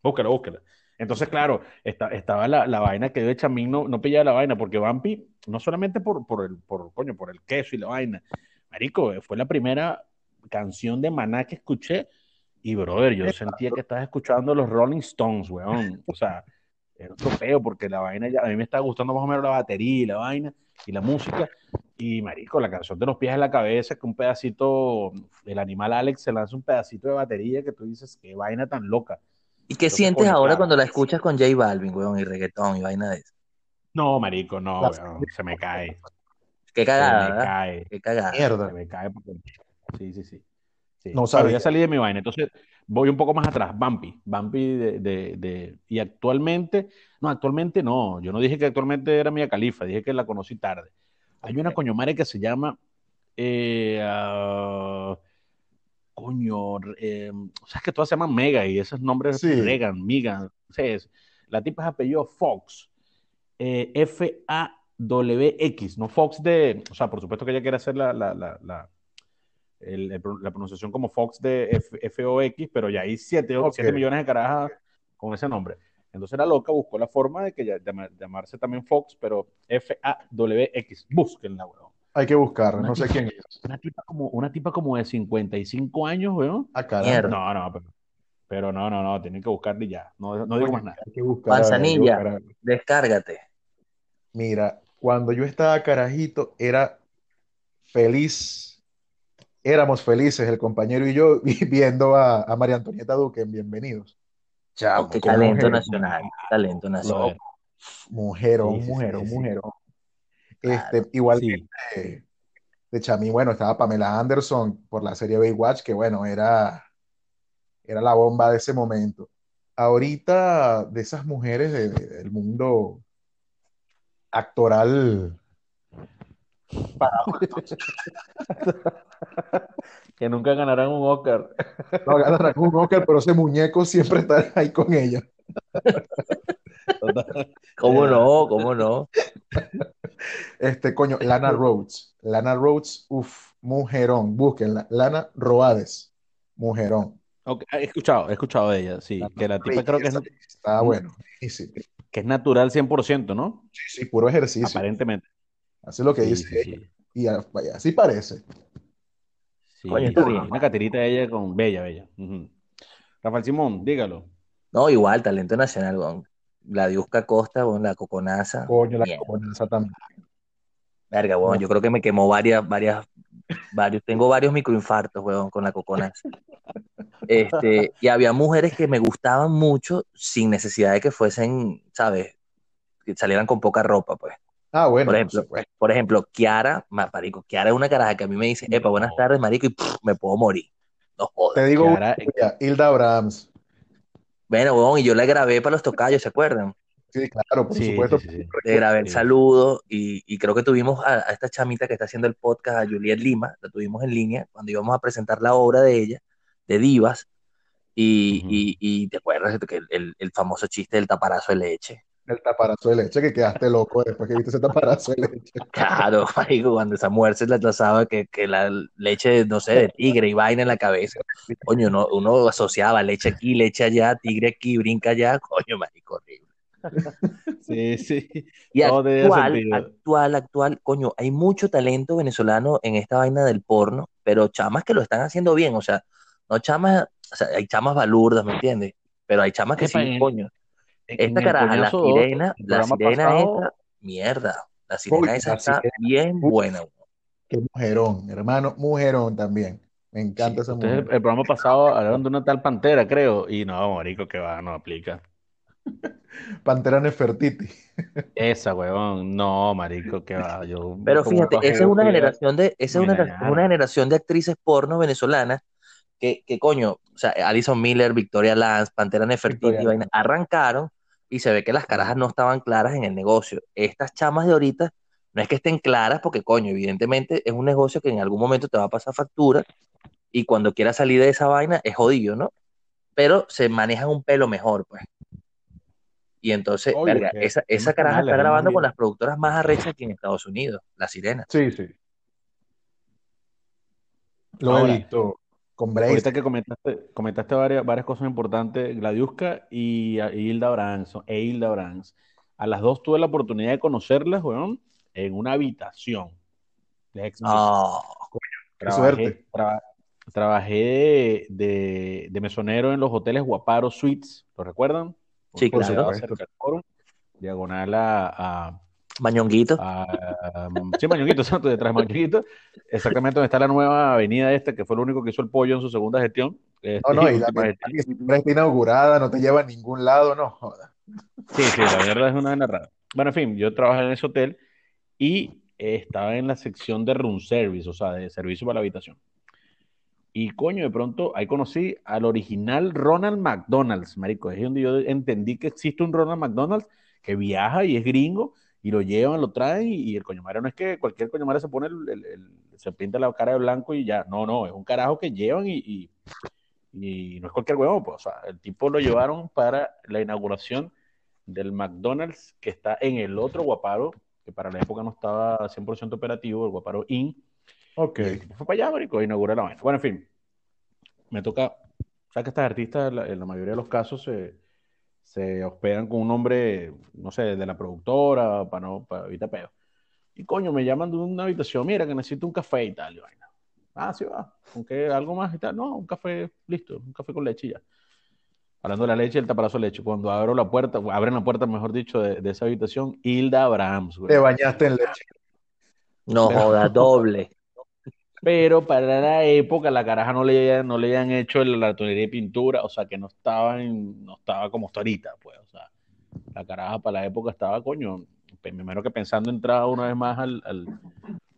Búscala, búscala. Entonces, claro, esta- estaba la, la vaina que de Chamín no, no pillaba la vaina, porque Vampi, no solamente por, por el, por, coño, por el queso y la vaina, marico, eh, fue la primera canción de Maná que escuché, y brother, yo sentía que estaba escuchando los Rolling Stones, weón. O sea, era otro peo, porque la vaina ya, a mí me estaba gustando más o menos la batería y la vaina, y la música, y marico, la canción de los pies en la cabeza, que un pedacito, el animal Alex se lanza un pedacito de batería que tú dices, qué vaina tan loca. ¿Y qué sientes ahora claro. cuando la escuchas con J Balvin, weón, y reggaetón y vaina de eso? No, marico, no, La- weón, se me cae. Qué Se cagada, me ¿verdad? cae. Qué cagada. Mierda. Se me cae porque... Sí, sí, sí. Sí. No sabía. ya salí de mi vaina. Entonces, voy un poco más atrás. Bumpy. Bumpy de, de, de- Y actualmente... No, actualmente no. Yo no dije que actualmente era Mia Califa. Dije que la conocí tarde. Hay una coño madre que se llama... eh, ah, coño... eh, o sea, es que todas se llaman Mega y esos nombres Sí. Regan, es- la tipa es apellido Fox. Eh, F-A-W-X, no Fox de... O sea, por supuesto que ella quiere hacer la, la, la, la, el- el pro- la pronunciación como Fox de F- F-O-X, pero ya hay 7 Ok. millones de carajas con ese nombre. Entonces la loca buscó la forma de que ya, llamarse también Fox, pero F-A-W-X. Búsquenla, weón. Hay que buscarla, Una no sé tipa- quién es. Una tipa como, una tipa como de 55 años, weón. Ah. Mierda. No, no, pero, pero no, no, no, tienen que buscarla y ya. No, no digo más nada. Hay que buscar a ver, hay que Manzanilla. buscar. Descárgate. Mira, cuando yo estaba carajito, era feliz. Éramos felices, el compañero y yo, viendo a, a María Antonieta Duque en Bienvenidos. Chamo, Qué talento mujer, nacional. Talento nacional. Mujerón, Sí, mujerón, sí, sí. mujerón. Claro. Este, igual de, de Chamín, bueno, estaba Pamela Anderson por la serie Baywatch, que bueno, era, era la bomba de ese momento. Ahorita, de esas mujeres de- de- del mundo actoral, Que nunca ganarán un Oscar. no ganan algún Oscar, pero ese muñeco siempre está ahí con ella. ¿Cómo no? ¿Cómo no? Este, coño, Lana Rhodes. Lana Rhodes, uff, mujerón, búsquenla. Lana Roades, mujerón. Ok, He escuchado, he escuchado de ella, sí. Que la tipa creo que es, Está bueno. Sí, sí, que es natural 100%, ¿no? sí, sí, puro ejercicio. Aparentemente. Así es lo que Sí, dice sí, ella. sí. Y así parece. Sí, Coño, está sí, bien. Una catirita de ella con bella, bella. Rafael Simón, dígalo. No, igual, talento nacional, weón. La Diusca Costa, weón, la coconaza. Coño, la Bien. coconaza también. Verga, weón, yo creo que me quemó varias, varias, varios, tengo varios microinfartos, weón, con la coconaza. Este, y había mujeres que me gustaban mucho sin necesidad de que fuesen, ¿sabes? Que salieran con poca ropa, pues. Ah, bueno, Por ejemplo, por ejemplo, Kiara, ma- marico, Kiara es una caraja que a mí me dice, epa, buenas tardes, marico, y pff, me puedo morir. No jodas. Te digo, Kiara- una, Hilda Abrams. Bueno, weón, y yo la grabé para los tocayos, ¿se acuerdan? Sí, claro, por Sí, supuesto. sí, sí, sí. Le grabé el saludo y, y creo que tuvimos a, a esta chamita que está haciendo el podcast, a Juliet Lima, la tuvimos en línea cuando íbamos a presentar la obra de ella, de Divas, Y, y, y te acuerdas de que el, el- el famoso chiste del taparazo de leche. El taparazo de leche, que quedaste loco después que viste ese taparazo de leche. Claro, marico, cuando esa mujer se le atrasaba que, que la leche, no sé, de tigre y vaina en la cabeza. Coño, uno, uno asociaba leche aquí, leche allá, tigre aquí, brinca allá. Coño, marico, horrible. Sí, sí. Y tenía actual, actual, actual, coño, hay mucho talento venezolano en esta vaina del porno, pero chamas que lo están haciendo bien, o sea, no chamas, o sea, hay chamas balurdas, ¿me entiendes? Pero hay chamas que sí, coño. Esta caraja, la sirena, la sirena pasado, esta, mierda, la sirena Uy, esa la está sirena. bien buena. Qué mujerón, hermano, mujerón también. Me encanta esa ustedes el, mujer. el programa pasado hablaron de una tal pantera, creo, y no, marico, que va, no aplica. Pantera Nefertiti. Esa, huevón, no, marico, que va. Yo Pero fíjate, esa es una generación de, esa es una, una generación de actrices porno venezolanas que, que coño, o sea, Alison Miller, Victoria Lance, Pantera Nefertiti, vaina, arrancaron y se ve que las carajas no estaban claras en el negocio. Estas chamas de ahorita no es que estén claras porque, coño, evidentemente es un negocio que en algún momento te va a pasar factura y cuando quieras salir de esa vaina es jodido, ¿no? Pero se manejan un pelo mejor, pues. Y entonces, Obvio, verga, que esa, esa caraja está grabando con las productoras más arrechas aquí en Estados Unidos, La Sirena. Sí, sí. Lo he visto con ahorita que comentaste, comentaste varias, varias cosas importantes, Gladiuska y, y Hilda Brands, e Hilda Brands. A las dos tuve la oportunidad de conocerlas, weón, en una habitación de Qué Trabajé, suerte. traba- trabajé de, de- de mesonero en los hoteles Guaparo Suites, ¿lo recuerdan? sí, claro. Cerca del diagonal a, a, Mañonguito. a- sí, Mañonguito, exacto, detrás de Mañonguito, exactamente donde está la nueva avenida esta, que fue lo único que hizo el pollo en su segunda gestión, este, No, no, y y la que siempre está inaugurada, no te lleva a ningún lado, no joda. Sí, sí, la verdad es una rara. Bueno, en fin, yo trabajé en ese hotel y eh, estaba en la sección de room service, o sea, de servicio para la habitación. Y coño, de pronto ahí conocí al original Ronald McDonald's, marico. Es donde yo entendí que existe un Ronald McDonald's que viaja y es gringo y lo llevan, lo traen y, el coño madre no es que cualquier coño madre se pone el, el- el- se pinta la cara de blanco y ya. No, no, es un carajo que llevan y, y, y no es cualquier huevo, pues. O sea, el tipo lo llevaron para la inauguración del McDonald's que está en el otro Guaparo, que para la época no estaba 100% operativo, el Guaparo Inn. Ok. Fue para allá, marico, la vaina. Bueno, en fin, me toca, o sea que estas artistas en la, en la mayoría de los casos se, se hospedan con un nombre, no sé, de la productora, para no, para evitar pedo. Y coño, me llaman de una habitación, mira que necesito un café y tal, y vaina. Ah, sí va, ¿con qué? ¿Algo más y tal? No, un café, listo, un café con leche y ya. Hablando de la leche, el taparazo de leche. Cuando abro la puerta, abren la puerta, mejor dicho, de, de esa habitación, Hilda Abrahams, güey. Te bañaste en leche. No joda, doble. Pero para la época la caraja no le, no le habían hecho la tonelía de pintura, o sea que no estaba, en- no estaba como está ahorita, pues. O sea, la caraja para la época estaba, coño, primero que pensando entrar una vez más al, al,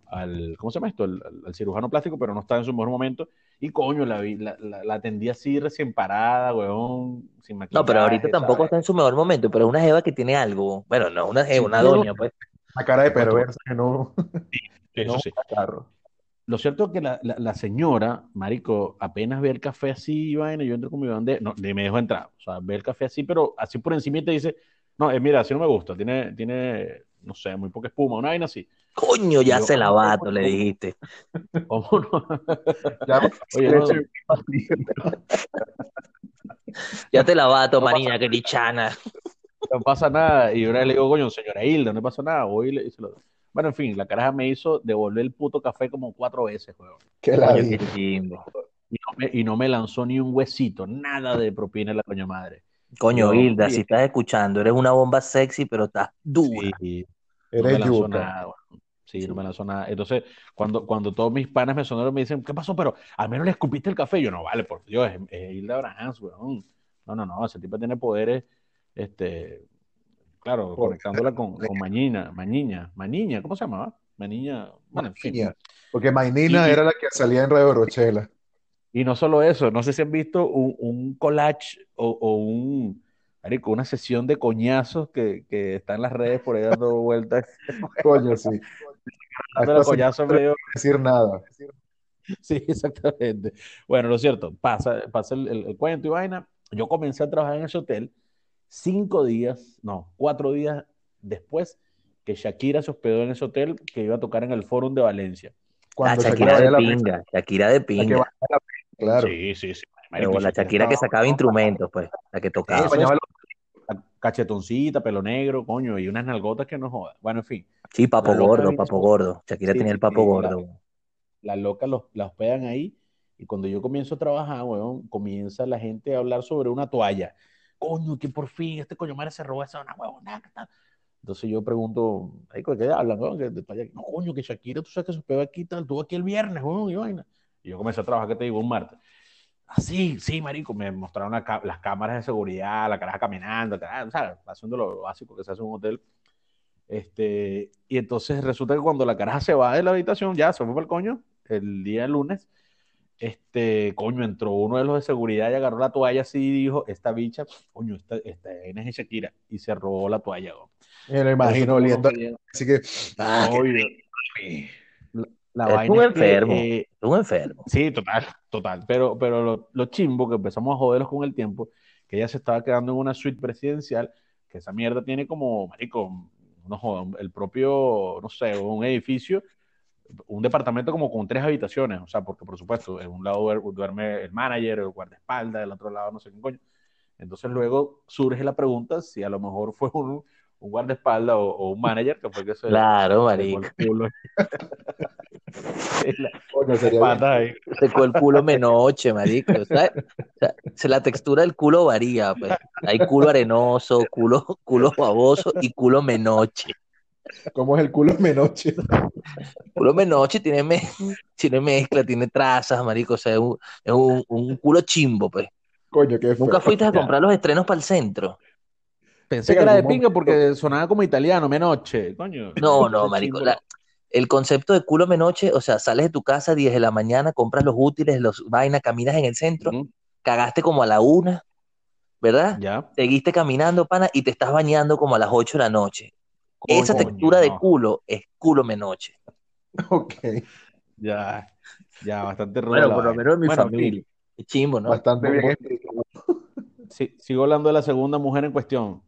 al- ¿cómo se llama esto? Al, al- al cirujano plástico, pero no estaba en su mejor momento. Y coño, la, vi- la, la, la atendí así recién parada, weón, sin maquillaje. No, pero ahorita tampoco ¿sabes? está en su mejor momento, pero es una jeva que tiene algo. Bueno, no, una jeva, una doña, pues. Una cara de perversa que no, que Eso no sí. carro. Lo cierto es que la, la, la señora, marico, apenas ve el café así, y vaina, yo entro con mi bandeja, no, ni me dejo entrar, o sea, ve el café así, pero así por encima y te dice, no, eh, mira, así no me gusta, tiene, tiene, no sé, muy poca espuma, una vaina así. Coño, ya Yo, se la vato, ¿cómo- le dijiste. ¿Cómo no? Ya, Oye, no, Ya te la vato, No pasa manina, que dichana. no pasa nada. Y una vez le digo, coño, señora Hilda, no pasa nada, voy y le y se lo- Bueno, en fin, la caraja me hizo devolver el puto café como cuatro veces, weón. la qué chimbo. Y no me, y no me lanzó ni un huesito, nada de propina la coño madre. Coño, Hilda, si estás escuchando, eres una bomba sexy, pero estás dura. Sí, no me Eres lanzó yuca. nada, weón. Sí, no me lanzó nada. Entonces, cuando, cuando todos mis panas me sonaron, me dicen, ¿qué pasó? Pero al menos le escupiste el café. Yo, no, vale, por Dios, es, es Hilda Brahms, weón. No, no, no, ese tipo tiene poderes, este, claro, Por- conectándola con, con Mañina, Mañiña, Mañiña, ¿cómo se llamaba? Mañiña, bueno, en fin. Porque Mainina Y- era la que salía en Radio Rochela. Y no solo eso, no sé si han visto un, un collage o, o un, marico, una sesión de coñazos que, que está en las redes por ahí dando vueltas, Coño, sí. Dando coñazos medio decir nada. Sí, exactamente. Bueno, lo cierto, pasa, pasa el, el- el cuento y vaina. Yo comencé a trabajar en ese hotel cinco días, no, cuatro días después que Shakira se hospedó en ese hotel que iba a tocar en el Fórum de Valencia. La Shakira de la pinga, Shakira de la que pinga. la claro. Sí, sí, sí. Pero la Shakira que sacaba instrumentos, pues, la que tocaba. Cachetoncita, pelo negro, coño, y unas nalgotas que no jodan. Bueno, en fin, Sí, papo La loca gordo, papo gordo. Shakira Sí, tenía el papo sí, gordo. las locas los, la hospedan ahí y cuando yo comienzo a trabajar, weón, comienza la gente a hablar sobre una toalla. Coño, que por fin este coño madre se robó esa una huevona. Entonces yo pregunto, "Ay, ¿de qué hablan? weón? ¿Qué- toalla? No, coño, que Shakira, tú sabes que se hospedó aquí, tal, estuvo aquí el viernes, weón, y vaina. Y yo comencé a trabajar, ¿qué te digo? Un martes. Así, sí, marico, me mostraron la las cámaras de seguridad, la caraja caminando, caraja, ¿sabes? Haciendo lo básico que se hace en un hotel. Este, y entonces resulta que cuando la caraja se va de la habitación, ya se fue para el coño, el día lunes, este, coño, entró uno de los de seguridad y agarró la toalla así y dijo, esta bicha, coño, esta, esta es Shakira, y se robó la toalla. Me lo imagino oliendo. Así que, ah, la, Es vaina un es que, enfermo. eh, un enfermo. Sí, total, total. Pero, pero lo, lo chimbo que empezamos a joderlos con el tiempo, que ella se estaba quedando en una suite presidencial, que esa mierda tiene como, marico, no joda, el propio, no sé, un edificio, un departamento como con tres habitaciones, o sea, porque por supuesto, en un lado duer- duerme el manager, el guardaespaldas, del otro lado no sé qué coño. Entonces luego surge la pregunta si a lo mejor fue un, un guardaespaldas o, o un manager que fue que se Claro, se marico. La- ahí. Secó el culo menoche, marico. ¿sabes? O sea, se- la textura del culo varía, pues. Hay culo arenoso, culo, culo baboso y culo menoche. ¿Cómo es el culo en menoche? Culo menoche tiene, me- tiene mezcla, tiene trazas, marico. O sea, es un, es un, un culo chimbo, pues. Coño, qué Nunca fuiste a comprar los estrenos para el centro. Pensé En que era de pinga porque sonaba como italiano, menoche, coño. No, no, marico. la- el concepto de culo menoche, o sea, sales de tu casa a 10 de la mañana, compras los útiles, los vainas, caminas en el centro, cagaste como a la una, ¿verdad? Ya. Seguiste caminando, pana, y te estás bañando como a las 8 de la noche. Esa textura de no. culo es culo menoche. Ok, Ya, ya, bastante ruda Bueno, por lo menos en mi Bueno, familia. Es chimbo, ¿no? bastante bien explicado. sí, sigo hablando de la segunda mujer en cuestión,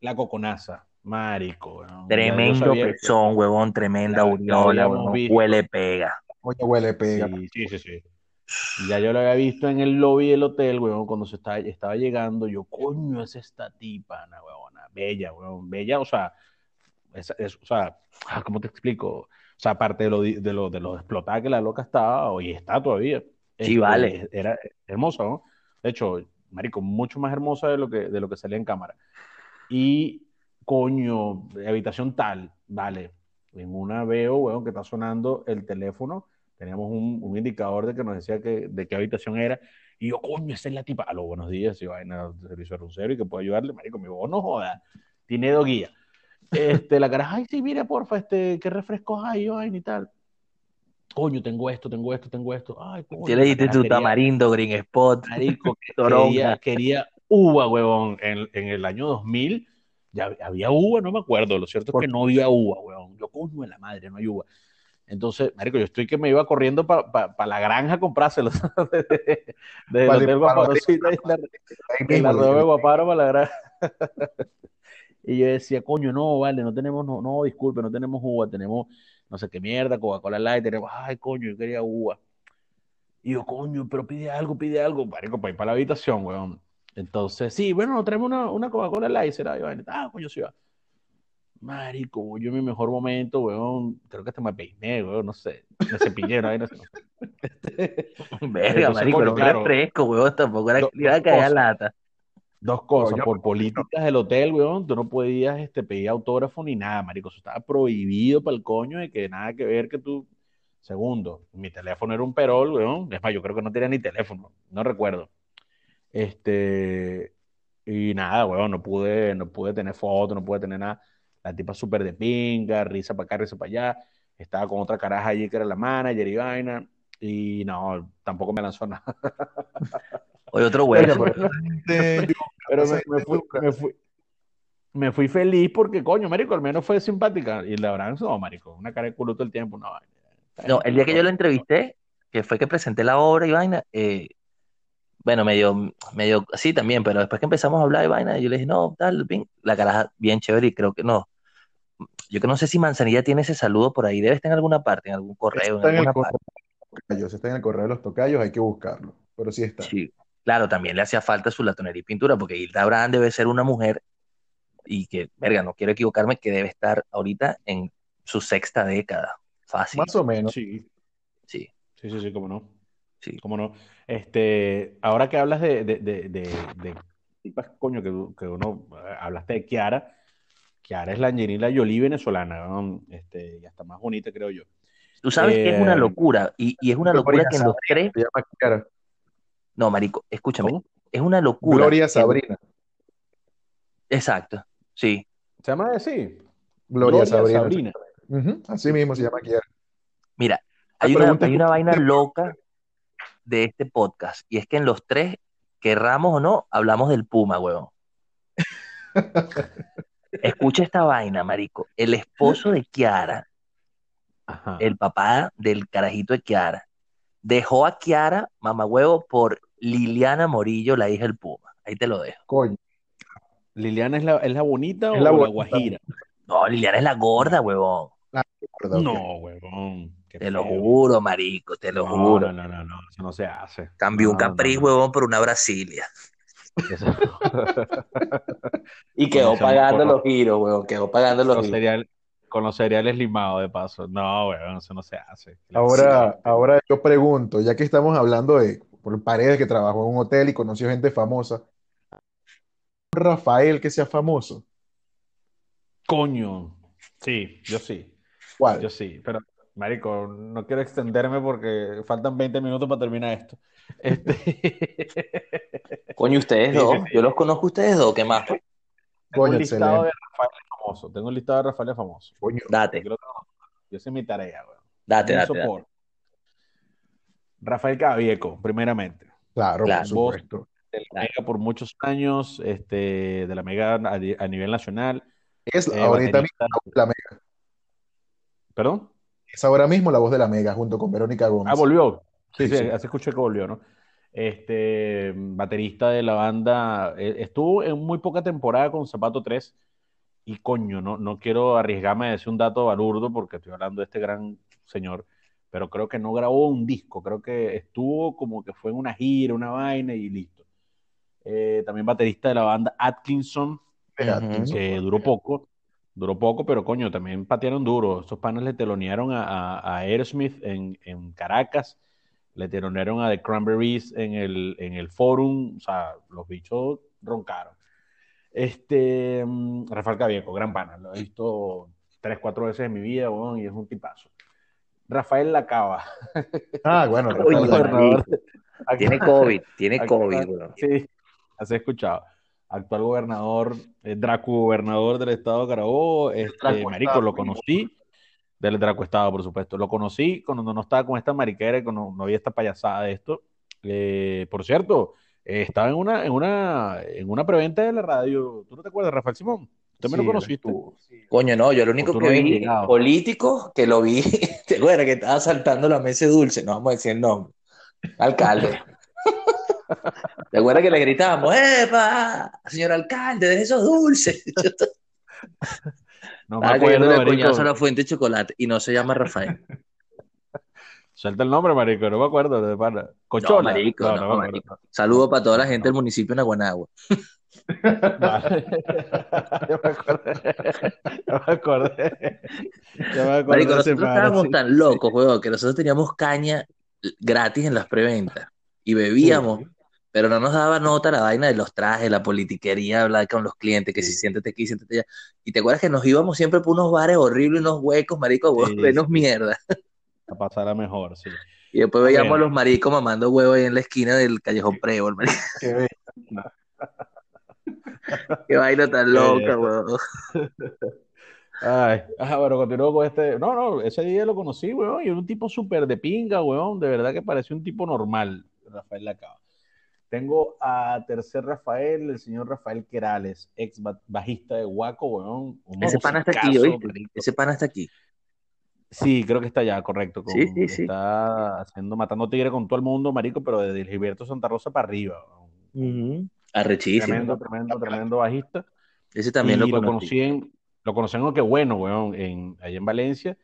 la coconaza, marico. yo Tremendo que pezón, huevón, tremenda la, aureola, huevón, huele pega. Coño, huele pega. Sí, sí, sí, sí. Ya yo lo había visto en el lobby del hotel, weón, cuando se estaba, estaba llegando. Yo, coño, es esta tipa, na, weona, bella, weón, bella, o sea, es, es- o sea, ah, ¿cómo te explico? O sea, aparte de lo, de lo, de lo explotada que la loca estaba, y está todavía, Sí, este, vale. era hermosa, ¿no? De hecho, marico, mucho más hermosa de lo que, de lo que salía en cámara. Y, coño, habitación tal, vale. En una veo, weón, que está sonando el teléfono. Teníamos un, un indicador de que nos decía que, de qué habitación era. Y yo, coño, esa es la tipa. Aló, buenos días, y vaina de servicio runcero y que puedo ayudarle. Marico, dijo, "Oh, no joda, tiene dos guías. Este, la cara, ay, sí, mire, porfa, este, qué refrescos hay, vaina y tal. Coño, tengo esto, tengo esto, tengo esto. Ay, coño, ¿Qué le diste tu tamarindo, Green Spot, Marico, quería, quería uva, huevón. En, en el año 2000 ya había uva, no me acuerdo. Lo cierto es que no había uva, huevón. Yo, coño de la madre, no hay uva. Entonces, marico, yo estoy que me iba corriendo para la granja a comprárselos. Desde el Vale, hotel Guaparosita y la, de Guaparo para la granja. Y yo decía, coño, no, vale, no tenemos, no, no, disculpe, no tenemos uva, tenemos no sé qué mierda, Coca-Cola Light, tenemos, ay, coño, yo quería uva. Y yo, coño, pero pide algo, pide algo, marico, para ir para la habitación, weón. Entonces, sí, bueno, traemos una, una Coca-Cola Light, será, y vaina. ah, coño, sí va. Marico, yo en mi mejor momento, weón, creo que hasta me peiné, weón, no sé, me cepillé, no, no sé. Verga, Entonces, marico, coño, era un claro. refresco, huevón, tampoco era le iba a caer a cosas. lata. Dos cosas, por políticas del hotel, weón, tú no podías este, pedir autógrafo ni nada, marico, eso estaba prohibido para el coño de que nada que ver que tú... Segundo, mi teléfono era un perol, weón, es más, yo creo que no tenía ni teléfono, no recuerdo. Este, y nada, weón, no pude, no pude tener fotos, no pude tener nada. La tipa súper de pinga, risa para acá, risa para allá. Estaba con otra caraja allí que era la manager y vaina. Y no, tampoco me lanzó nada. Oye, otro huevo. pero- de- Pero me, me fui, me, fui, me fui feliz porque, coño, marico, al menos fue simpática. Y la verdad, no, marico, una cara de culo todo el tiempo, no. vaina. No, el día que yo lo entrevisté, que fue que presenté la obra y vaina, eh, bueno, medio, medio así también, pero después que empezamos a hablar de vaina, yo le dije, no, tal, bien, la caraja bien chévere y creo que no. Yo que no sé si Manzanilla tiene ese saludo por ahí, debe estar en alguna parte, en algún correo, Está en en el correo parte. de los tocayos, está en el correo de los tocayos, hay que buscarlo, pero sí está. Sí, claro, también le hacía falta su latonería y pintura, porque Hilda Abraham debe ser una mujer y que, verga, no quiero equivocarme, que debe estar ahorita en su sexta década. Fácil. Más o menos. Sí, Sí, sí, sí, sí, cómo no. sí. ¿Cómo no? Este, ahora que hablas de, de, de, de, de tipas, coño, que, que uno eh, hablaste de Kiara. Kiara es la Angelina Jolie venezolana, ¿no? Este, y hasta más bonita, creo yo. Tú sabes que es una Eh, locura, y, y es una locura que en los tres. No, marico, escúchame, ¿Cómo? es una locura. Gloria Sabrina. Exacto, sí. ¿Se llama así? Gloria, Sabrina. Sabrina. Así mismo se llama Kiara. Mira, hay una, hay una vaina loca de este podcast, y es que en los tres, querramos o no, hablamos del Puma, huevón. Escucha esta vaina, marico. El esposo de Kiara, Ajá. el papá del carajito de Kiara, dejó a Kiara, mamagüevo, por Liliana Morillo, la hija del Puma. Ahí te lo dejo. Coño. ¿Liliana es la, es la bonita Es o la la, guajira? No, Liliana es la gorda, huevón. Perdón, No, huevón. Te lo juro, marico, te lo No, juro. no, no, no, no, eso no se hace. Cambió un No, no, huevón, por una Brasilia. Eso- Y quedó pagando los giros, huevón, quedó pagando los los giros. cereal- con los cereales limados de paso. No, weón, eso no se hace. Ahora, ahora yo pregunto, ya que estamos hablando de por paredes que trabajó en un hotel y conoció gente famosa, Rafael que sea famoso. Coño. Sí, yo sí. ¿Cuál? Yo sí. Pero, marico, no quiero extenderme porque faltan 20 minutos para terminar esto. Este... Coño, ustedes dos, yo los conozco a ustedes dos, ¿qué más? Tengo Coño, un listado excelente. de Rafael famoso. Tengo un listado de Rafael famoso. Coño, Date, Yo, tengo. Sé mi tarea, weón. date, Un date, date. Rafael Cavieco, primeramente. claro, Claro. por supuesto. De la Claro. Mega por muchos años, este, de la Mega a, nivel nacional. Es eh, ahorita mismo baterista- la voz de la Mega. ¿Perdón? Es ahora mismo la voz de la Mega junto con Verónica Gómez. Ah, volvió. Sí, Sí, sí, sí. así escuché que volvió, ¿no? Este, baterista de la banda, eh, estuvo en muy poca temporada con Zapato 3 y coño, no, no quiero arriesgarme a decir un dato balurdo porque estoy hablando de este gran señor, pero creo que no grabó un disco, creo que estuvo como que fue en una gira, una vaina y listo. Eh, también baterista de la banda Atkinson, que duró poco, duró poco, pero coño, también patearon duro. Estos panes le telonearon a, a, a Aerosmith en, en Caracas, le telonearon a The Cranberries en el, en el Forum, o sea, los bichos roncaron. Este, mm, Rafael Cavieco, gran pana, lo he visto tres, cuatro veces en mi vida, weón, y es un tipazo. Rafael Lacaba, Ah, bueno, Rafael bueno. Lacaba. gobernador. Tiene COVID, tiene Actual- COVID, weón. Sí, has escuchado. Actual gobernador, eh, Draco gobernador del estado de Carabobo, este, Draco marico, Estado. lo conocí, del Draco Estado, por supuesto. Lo conocí cuando no estaba con esta mariquera, y cuando no había esta payasada de esto. Eh, por cierto, eh, estaba en una, en una, en una preventa de la radio. ¿Tú no te acuerdas, Rafael Simón? ¿Usted me lo Sí, él conociste? estuvo. Coño, no, yo lo único tú que no vi llegado. político, que lo vi, ¿te acuerdas que estaba saltando la mesa dulce? No vamos a decir el nombre. Alcalde. ¿Te acuerdas que le gritábamos, ¡Epa! Señor alcalde, de esos dulces. No me acuerdo, de marico. coñazo a la fuente de chocolate y no se llama Rafael. Suelta el nombre, marico, no me acuerdo. De. No, Cochola. marico, no, marico. Saludo para toda la gente del municipio de Naguanagua. Vale. Ya me acordé. Ya me acordé. Ya me acordé Marico, nosotros estábamos sí. tan locos, weón, que nosotros teníamos caña gratis en las preventas y bebíamos, pero no nos daba nota la vaina de los trajes, la politiquería, hablar con los clientes, que si siéntate aquí, siéntate allá. Y te acuerdas que nos íbamos siempre por unos bares horribles, unos huecos, marico, weón, Sí, menos sí. mierda. A pasar a mejor, sí. Y después veíamos Bueno. a los maricos mamando huevo ahí en la esquina del callejón Prevol, marico. Qué. Qué vaina tan loca, weón. Ay, ah, bueno, continúo con este. No, no, ese día lo conocí, weón, y era un tipo súper de pinga, weón. De verdad que parecía un tipo normal, Rafael Lacaba. Tengo a tercer Rafael, el señor Rafael Querales, ex ba- bajista de Guaco, weón. Ese pana está aquí, ¿oíste? Ese pana está aquí. Sí, creo que está allá, correcto. con- Sí, sí, sí. Está haciendo, matando tigre con todo el mundo, marico, pero desde Gilberto Santa Rosa para arriba. Ujú. Arrechísimo. Tremendo, tremendo, tremendo bajista. Ese también y lo lo conocí. en, lo conocí en, qué bueno, weón, en, allá en Valencia.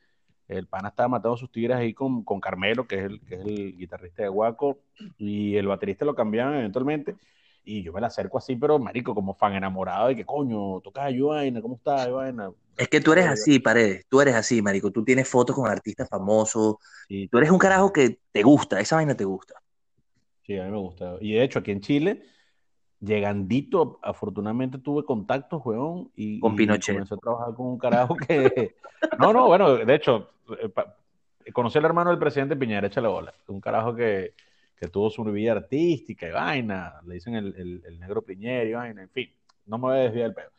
El pana estaba matando sus tigres ahí con, con Carmelo, que es, el, que es el guitarrista de Guaco, y el baterista lo cambiaban eventualmente. Y yo me la acerco así, pero marico, como fan enamorado de que coño, tocas yo vaina, ¿cómo estás, vaina? Es que tú eres así, Paredes. Tú eres así, marico. Tú tienes fotos con artistas famosos. Sí, Tú eres un carajo que te gusta. Esa vaina te gusta. sí, a mí me gusta. Y de hecho, aquí en Chile, llegandito, afortunadamente tuve contactos, weón, y, Con y comencé a trabajar con un carajo que... No, no, bueno, de hecho, eh, pa- conocí al hermano del presidente Piñera, échale bola. Un carajo que, que tuvo su vida artística y vaina, le dicen el, el- el negro Piñera y vaina, en fin, no me voy a desviar del pedo.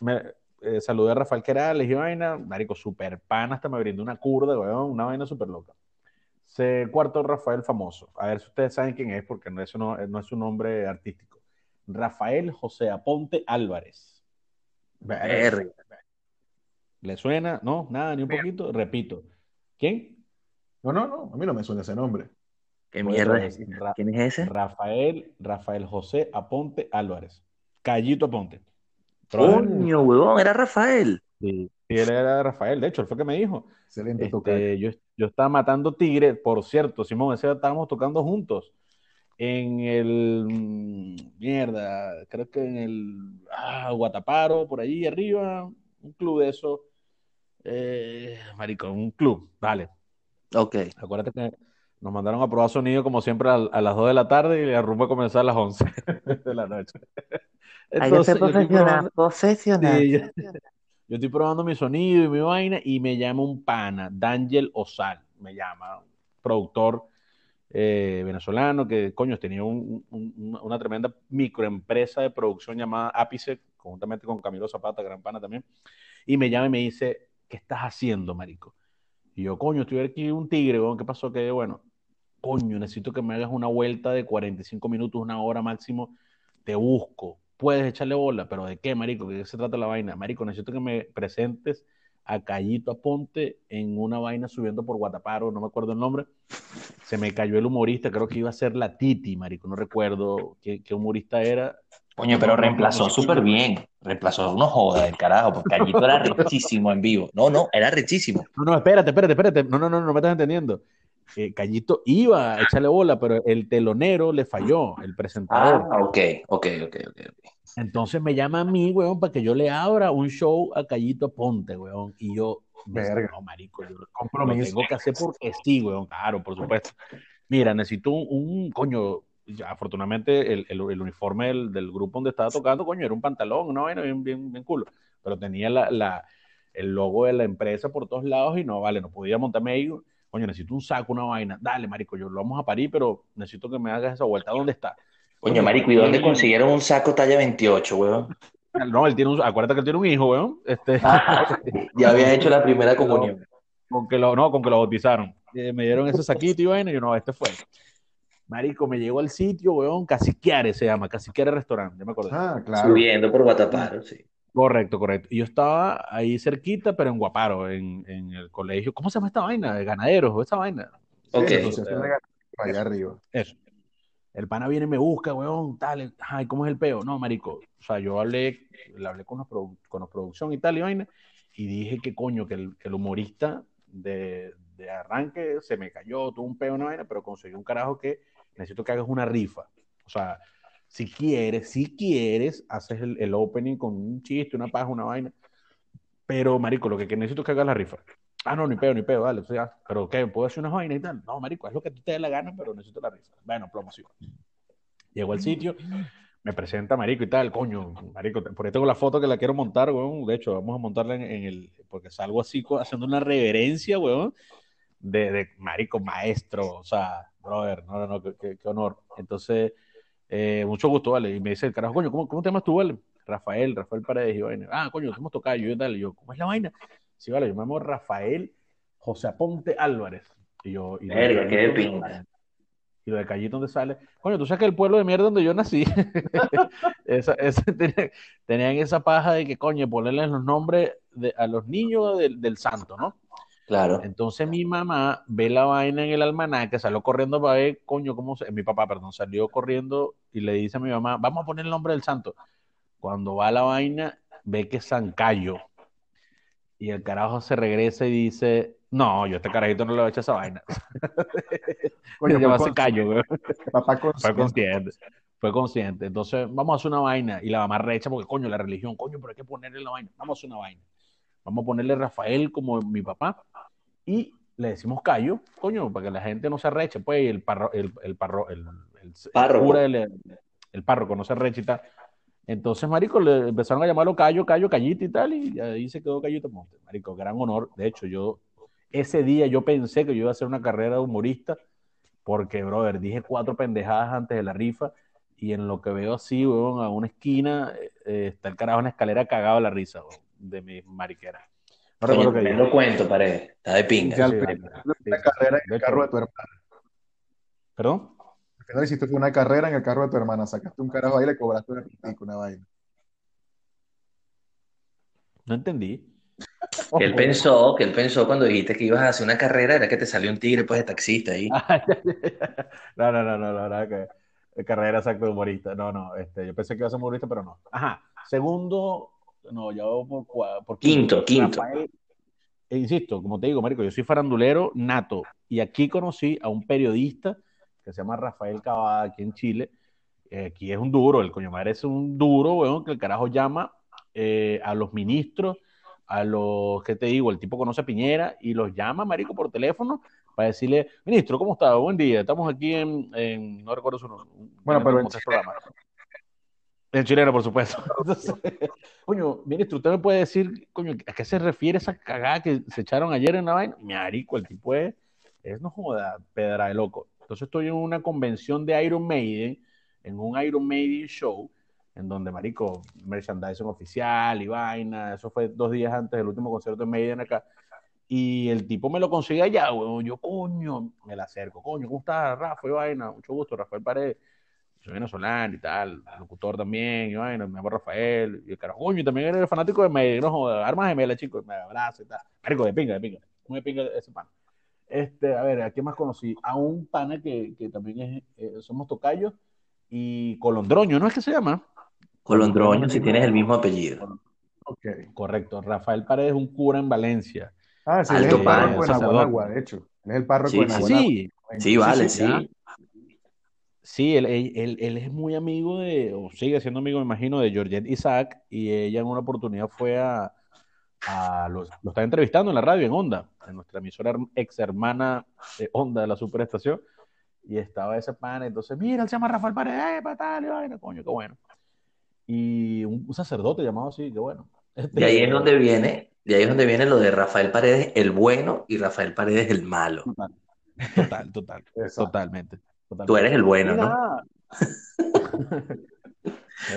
Me, eh, saludé a Rafael Querales y vaina, marico, super pana, hasta me brindó una curda, weón, una vaina súper loca. Se cuarto Rafael famoso. A ver si ustedes saben quién es, porque no es, no, no es su nombre artístico. Rafael José Aponte Álvarez. Verga. ¿Le suena? No, nada, ni un poquito. Repito. ¿Quién? No, no, no, a mí no me suena ese nombre. ¿Qué Pues, mierda es? Ra- ¿Quién es ese? Rafael, Rafael José Aponte Álvarez. Callito Aponte. Coño, huevón, era Rafael. Sí, sí, él era Rafael, de hecho, él fue que me dijo. Excelente tocar. Este, yo, yo estaba matando tigre, por cierto, Simón, ese estábamos tocando juntos en el mm, mierda, creo que en el ah, Guataparo, por allí arriba, un club de eso, eh, marico, un club, vale. Ok. Acuérdate que nos mandaron a probar sonido como siempre a, a las 2 de la tarde y la rumba comenzó a las 11 de la noche. Que ser yo estoy profesional. probando- Profesional. Sí, yo, yo estoy probando mi sonido y mi vaina y me llama un pana, Daniel Osal, me llama, productor eh, venezolano que, coño, tenía un- un- una tremenda microempresa de producción llamada Ápice, conjuntamente con Camilo Zapata, gran pana también, y me llama y me dice, ¿qué estás haciendo, marico? Y yo, coño, estoy aquí un tigre, ¿qué pasó? Que, bueno, coño, necesito que me hagas una vuelta de 45 minutos, una hora máximo, te busco, puedes echarle bola, pero ¿de qué, marico? ¿De qué se trata la vaina? Marico, necesito que me presentes a Callito Aponte en una vaina subiendo por Guataparo, no me acuerdo el nombre. Se me cayó el humorista, creo que iba a ser la Titi, marico, no recuerdo qué, qué humorista era. Coño, pero reemplazó súper bien. Reemplazó uno joda del carajo, porque Callito era rechísimo en vivo. No, no, era rechísimo. No, no, espérate, espérate, espérate. No, no, no, no me estás entendiendo. Eh, Callito iba a echarle bola, pero el telonero le falló, el presentador. Ah, ok, ok, ok, ok. Entonces me llama a mí, weón, para que yo le abra un show a Callito Ponte, weón. Y yo, Verga. no, marico, yo lo Compromiso. tengo que hacer porque sí, weón, claro, por supuesto. Mira, necesito un, un- coño, ya, afortunadamente el, el- el uniforme del, del grupo donde estaba tocando, coño, era un pantalón, una vaina bien, bien, bien culo, pero tenía la, la- el logo de la empresa por todos lados y no, vale, no podía montarme ahí, coño, necesito un saco, una vaina, dale, marico, yo lo vamos a parir, pero necesito que me hagas esa vuelta, ¿dónde está? Coño, marico, ¿y dónde consiguieron un saco talla 28, weón? No, él tiene un, acuérdate que él tiene un hijo, weón, este... Ya había hecho la primera comunión. con que lo, no, con que lo bautizaron. Eh, me dieron ese saquito y vaina, y yo no, este fue. Marico, me llegó al sitio, weón, Casiquiare se llama, Casiquiare Restaurante, ya me acuerdo. Ah, claro. Subiendo por Guataparo, sí. Correcto, correcto. Yo estaba ahí cerquita, pero en Guaparo, en, en el colegio. ¿Cómo se llama esta vaina? De ganaderos, o esa vaina. Sí, Ok. de ganaderos allá arriba. Eso. El pana viene y me busca, weón, tal. Ay, ¿cómo es el peo? No, marico. O sea, yo hablé, le hablé con la, produ- con la producción y tal y vaina, y dije que coño, que el, que el humorista de, de arranque se me cayó, tuvo un peo, una vaina, pero conseguí un carajo que necesito que hagas una rifa. O sea, si quieres, si quieres, haces el, el opening con un chiste, una paja, una vaina. Pero, marico, lo que, que necesito es que hagas la rifa. Ah, no, ni peo, ni peo, dale. O sea, pero ¿qué? ¿Puedo hacer unas vainas y tal? No, marico, es lo que tú te dé la gana, pero necesito la rifa. Bueno, promoción. Llego al sitio, me presenta marico y tal, coño, marico, por ahí tengo la foto que la quiero montar, weón. De hecho, vamos a montarla en, en el, porque salgo así haciendo una reverencia, weón, de, de marico, maestro, o sea, brother, no, no, no, qué- qué honor. Entonces, eh, mucho gusto, vale. Y me dice el carajo, coño, ¿cómo, cómo te llamas tú, vale? Rafael, Rafael Paredes y vaina. Ah, coño, hemos tocado yo y tal. Y yo, ¿cómo es la vaina? Sí, vale, yo me llamo Rafael José Aponte Álvarez. Y yo, y lo de Verga, qué y lo de Callito, ¿dónde sale? Coño, tú sabes que el pueblo de mierda donde yo nací, esa, esa- tenía- tenían esa paja de que, coño, ponerles los nombres de- a los niños del, del santo, ¿no? Claro. Entonces mi mamá ve la vaina en el almanaque, salió corriendo para ver, coño, cómo se... Mi papá, perdón, salió corriendo y le dice a mi mamá, vamos a poner el nombre del santo. Cuando va a la vaina, ve que es San Cayo. Y el carajo se regresa y dice, no, yo a este carajito no le voy a echar esa vaina. Coño, Se llama güey. Papá Fue consciente. consciente. Fue consciente. Entonces, vamos a hacer una vaina. Y la mamá recha porque, coño, la religión, coño, pero hay que ponerle la vaina. Vamos a hacer una vaina. Vamos a ponerle Rafael como mi papá. Y le decimos Cayo, coño, para que la gente no se arreche. Pues el parro, el, el parro, el, el- el Párroco. cura, el, el párroco no se arreche y tal. Entonces, marico, le empezaron a llamarlo Cayo, Cayo, Callito y tal. Y ahí se quedó Cayito Monte. Marico, gran honor. De hecho, yo, ese día yo pensé que yo iba a hacer una carrera de humorista porque, brother, dije cuatro pendejadas antes de la rifa y en lo que veo así, weón, a una esquina eh, está el carajo en la escalera cagado de la risa, weón, de mi mariquera. No recuerdo tremendo dije. cuento, pared. Está de pinga. Sí, al final, una carrera sí. en el carro de tu hermana. ¿Perdón? Al final hiciste fue una carrera en el carro de tu hermana. Sacaste un carajo ahí y le cobraste una pitica, una vaina. No entendí. Que él pensó, que él pensó cuando dijiste que ibas a hacer una carrera, era que te salió un tigre pues de taxista ahí. No, no, no, no, no, nada que eh, carrera exacta de humorista. No, no, este, yo pensé que iba a ser humorista, pero no. Ajá. Segundo, no, ya voy por, por Quinto, quinto. Rafael, e insisto, como te digo, marico, yo soy farandulero nato y aquí conocí a un periodista que se llama Rafael Cavada aquí en Chile. Eh, aquí es un duro, el coño madre es un duro, weón, que el carajo llama eh, a los ministros, a los, ¿qué te digo? El tipo conoce a Piñera y los llama, marico, por teléfono para decirle, ministro, ¿cómo está? Buen día, estamos aquí en, en- no recuerdo su nombre. Bueno, pero en programas. El chileno, por supuesto. Coño, ministro, ¿usted me puede decir, coño, a qué se refiere esa cagada que se echaron ayer en la vaina? Marico, el tipo es, es no joda, pedra de loco. Entonces estoy en una convención de Iron Maiden, en un Iron Maiden show, en donde, marico, merchandising oficial y vaina, eso fue dos días antes del último concierto de Maiden acá, y el tipo me lo consigue allá, weón, yo, coño, me la acerco, coño, ¿cómo estás, Rafa y vaina? Mucho gusto, Rafael Paredes soy venezolano y tal, locutor también, y bueno, me llamo Rafael, y el carajo, coño, y también eres fanático de Medellín, no armas gemelas, chicos, me abraza y tal, marico, de pinga, de pinga, muy de pinga ese pana. Este, a ver, ¿a quién más conocí? A un pana que, que también es, eh, somos tocayos, y Colondroño, ¿no es que se llama? Colondroño, si tienes el mismo apellido. Ok. Correcto, Rafael Paredes es un cura en Valencia. Ah, sí, él es Alto el pan, párroco de sacerdote. Naguanagua, de hecho. Es el párroco Sí, Ah, Naguanagua. sí, Sí, vale, sí, sí. Él, él- él- él es muy amigo de, o sigue siendo amigo, me imagino, de Georgette Isaac, y ella en una oportunidad fue a, a los, lo estaba entrevistando en la radio, en Onda, en nuestra emisora ex hermana de Onda de la Superestación, y estaba ese pana, entonces, mira, él se llama Rafael Paredes, eh, pa' tal, y vaina, coño, qué bueno. Y un, un sacerdote llamado así, qué bueno. Este, De ahí es donde viene, de ahí es donde viene lo de Rafael Paredes el bueno y Rafael Paredes el malo. Total, total, Exacto. totalmente. Totalmente. Tú eres el bueno, ¿no?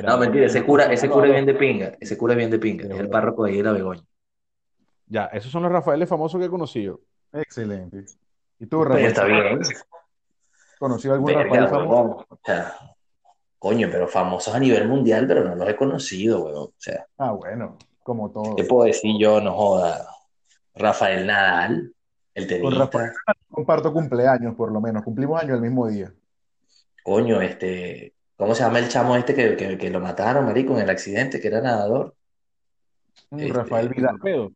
No, mentira, ese cura, ese cura bien de pinga, ese cura es bien de pinga, es el párroco de la Begoña. Ya, esos son los Rafaeles famosos que he conocido. Excelente. ¿Y tú, Pero Rafael? está bien. ¿Conocido algún Verga, Rafael famoso? O sea, coño, pero famosos a nivel mundial, pero no los he conocido, weón. O sea, Ah, bueno, como todo. ¿qué puedo decir yo? No joda. Rafael Nadal, el Con tenista. Rafael comparto cumpleaños, por lo menos. Cumplimos años el mismo día. Coño, este, ¿cómo se llama el chamo este que, que, que lo mataron, marico, en el accidente, que era nadador? Mm, Este, Rafael Vidal. Pedo.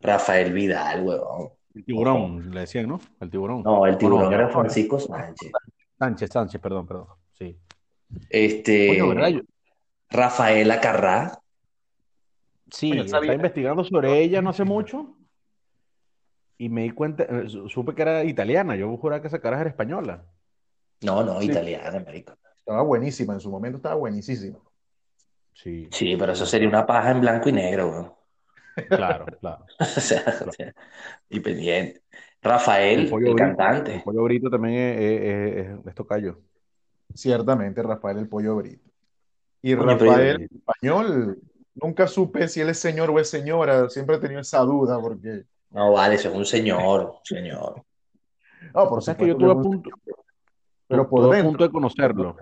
Rafael Vidal, weón. El tiburón, le decían, ¿no? El tiburón. No, el ¿O tiburón no? era Francisco Sánchez. Sánchez, Sánchez, perdón, perdón. Sí. Este, Coño, ¿verdad? Yo- Rafael Acarrá. sí, sabía. investigando sobre ella no hace mucho y me di cuenta, eh, su- supe que era italiana. Yo juraba que esa cara era española. No, no, Sí. italiana, marico. Estaba buenísima, en su momento estaba buenísima. Sí, Sí, pero eso sería una paja en blanco y negro, claro, claro. O sea, o sea, y pendiente. Rafael, El pollo el brito, el cantante. pollo brito también es, es, es- es tocayo. Ciertamente, Rafael el Pollo Brito. Y Rafael español, nunca supe si él es señor o es señora. Siempre he tenido esa duda porque... No, vale, eso es un señor, señor. No, por O sea, es que yo estuve a punto, Pero por a punto de conocerlo.